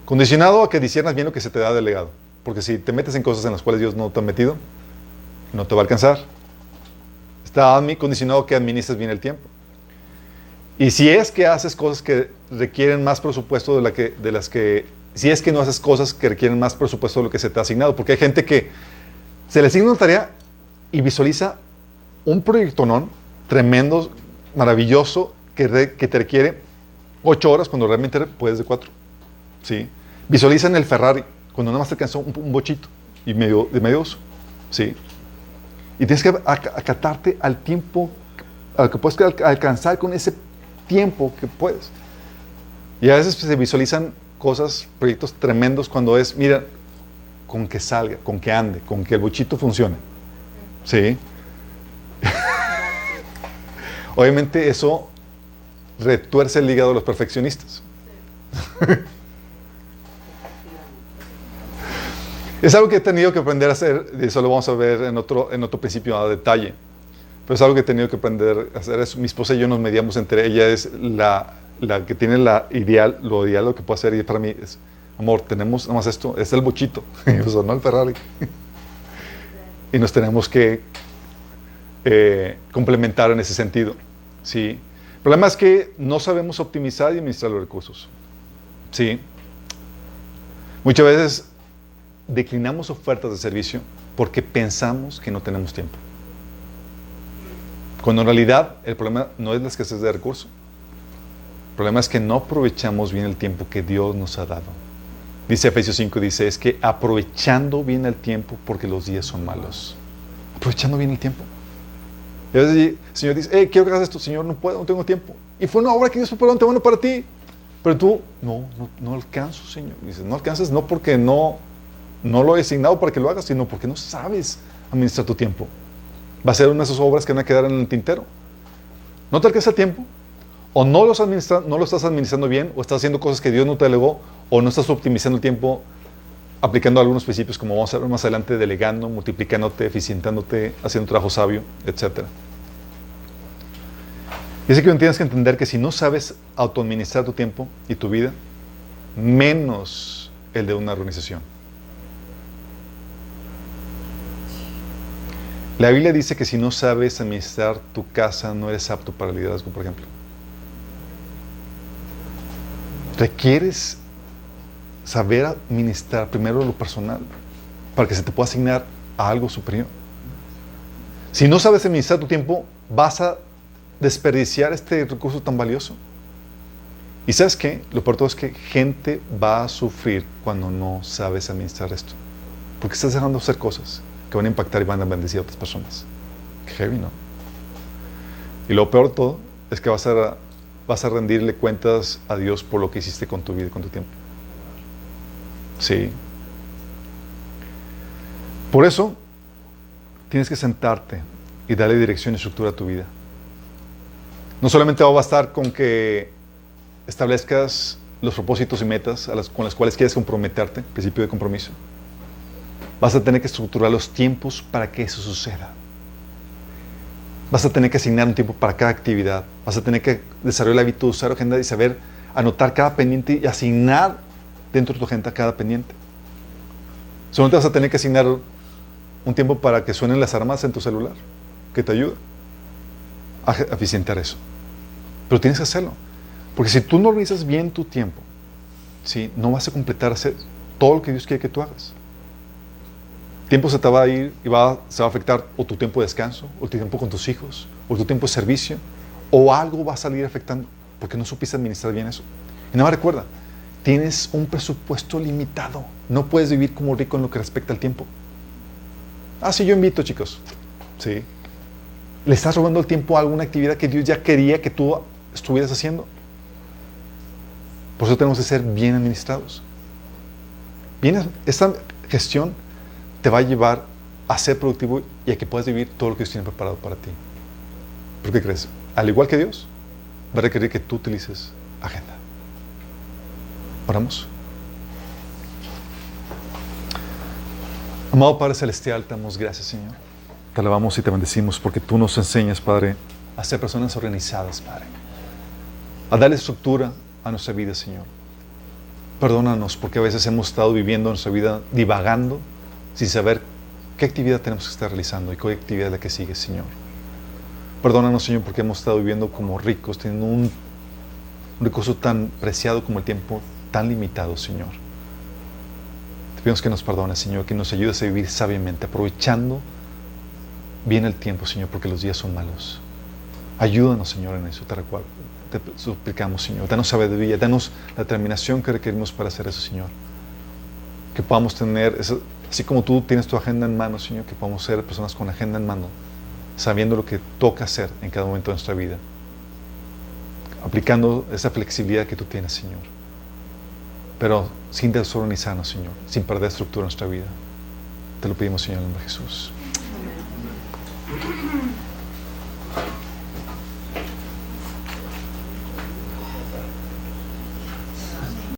Condicionado a que disiernas bien lo que se te da delegado. Porque si te metes en cosas en las cuales Dios no te ha metido, no te va a alcanzar. Está condicionado que administres bien el tiempo. Y si es que haces cosas que requieren más presupuesto de, la que, de las que... Si es que no haces cosas que requieren más presupuesto de lo que se te ha asignado. Porque hay gente que se le asigna una tarea y visualiza un proyecto non tremendo, maravilloso, que, que te requiere ocho horas cuando realmente puedes de cuatro. ¿Sí? Visualiza en el Ferrari cuando nada más te alcanzó un, bochito y medio, de medio uso. ¿Sí? Y tienes que acatarte al tiempo, al que puedes alcanzar con ese tiempo que puedes. Y a veces se visualizan cosas, proyectos tremendos cuando es, mira, con que salga, con que ande, con que el bochito funcione. ¿Sí? [laughs] Obviamente eso retuerce el hígado de los perfeccionistas. Es algo que he tenido que aprender a hacer, y eso lo vamos a ver en otro, en otro principio a detalle. Pero es algo que he tenido que aprender a hacer. mi esposa y yo nos mediamos entre ella, es la, la que tiene la ideal, lo ideal, lo que puede hacer, y para mí es, amor, tenemos nada más esto, es el bochito, [laughs] no el Ferrari [laughs] y nos tenemos que eh, complementar en ese sentido. ¿sí? El problema es que no sabemos optimizar y administrar los recursos. ¿sí? Muchas veces declinamos ofertas de servicio porque pensamos que no tenemos tiempo. Cuando en realidad el problema no es la escasez de recursos. El problema es que no aprovechamos bien el tiempo que Dios nos ha dado. Dice Efesios 5, dice, es que aprovechando bien el tiempo porque los días son malos. Aprovechando bien el tiempo. Y a veces el Señor dice, hey, quiero que hagas esto, Señor, no puedo, no tengo tiempo. Y fue una obra que Dios preparó bueno para ti. Pero tú, no, no, no alcanzo, Señor. Dices, no alcanzas no porque no, no lo he asignado para que lo hagas, sino porque no sabes administrar tu tiempo. Va a ser una de esas obras que van a quedar en el tintero. No te alcanza el tiempo, o no, los administra, no lo estás administrando bien, o estás haciendo cosas que Dios no te delegó, o no estás optimizando el tiempo aplicando algunos principios, como vamos a ver más adelante, delegando, multiplicándote, eficientándote, haciendo un trabajo sabio, etc. Y es que tienes que entender que si no sabes autoadministrar tu tiempo y tu vida, menos el de una organización. La Biblia dice que si no sabes administrar tu casa, no eres apto para el liderazgo, por ejemplo. Requieres saber administrar primero lo personal para que se te pueda asignar a algo superior. Si no sabes administrar tu tiempo, vas a desperdiciar este recurso tan valioso. Y sabes qué? Lo peor todo es que gente va a sufrir cuando no sabes administrar esto. Porque estás dejando de hacer cosas van a impactar y van a bendecir a otras personas. Qué heavy, ¿no? Y lo peor de todo es que vas a, vas a rendirle cuentas a Dios por lo que hiciste con tu vida y con tu tiempo. Sí. Por eso, tienes que sentarte y darle dirección y estructura a tu vida. No solamente va a bastar con que establezcas los propósitos y metas con las cuales quieres comprometerte, principio de compromiso. Vas a tener que estructurar los tiempos para que eso suceda. Vas a tener que asignar un tiempo para cada actividad. Vas a tener que desarrollar el hábito de usar agenda y saber anotar cada pendiente y asignar dentro de tu agenda cada pendiente. Solo te vas a tener que asignar un tiempo para que suenen las armas en tu celular, que te ayuda a eficientar eso. Pero tienes que hacerlo. Porque si tú no organizas bien tu tiempo, ¿sí? no vas a completar todo lo que Dios quiere que tú hagas. Tiempo se te va a ir y va, se va a afectar o tu tiempo de descanso, o tu tiempo con tus hijos, o tu tiempo de servicio, o algo va a salir afectando porque no supiste administrar bien eso. Y nada más recuerda, tienes un presupuesto limitado. No puedes vivir como rico en lo que respecta al tiempo. Ah, sí, yo invito, chicos. Sí. Le estás robando el tiempo a alguna actividad que Dios ya quería que tú estuvieras haciendo. Por eso tenemos que ser bien administrados. Bien, esta gestión te va a llevar a ser productivo y a que puedas vivir todo lo que Dios tiene preparado para ti. ¿Por qué crees? Al igual que Dios, va a requerir que tú utilices agenda. Oramos. Amado Padre Celestial, te damos gracias, Señor. Te alabamos y te bendecimos porque tú nos enseñas, Padre, a ser personas organizadas, Padre. A darle estructura a nuestra vida, Señor. Perdónanos porque a veces hemos estado viviendo nuestra vida divagando sin saber qué actividad tenemos que estar realizando y qué actividad es la que sigue, Señor. Perdónanos, Señor, porque hemos estado viviendo como ricos, teniendo un, recurso tan preciado como el tiempo, tan limitado, Señor. Te pedimos que nos perdones, Señor, que nos ayudes a vivir sabiamente, aprovechando bien el tiempo, Señor, porque los días son malos. Ayúdanos, Señor, en eso, te recuerdo. Te suplicamos, Señor. Danos sabiduría, danos la determinación que requerimos para hacer eso, Señor. Que podamos tener, así como tú tienes tu agenda en mano, Señor, que podamos ser personas con agenda en mano, sabiendo lo que toca hacer en cada momento de nuestra vida. Aplicando esa flexibilidad que tú tienes, Señor. Pero sin desorganizarnos, Señor, sin perder estructura en nuestra vida. Te lo pedimos, Señor, en el nombre de Jesús.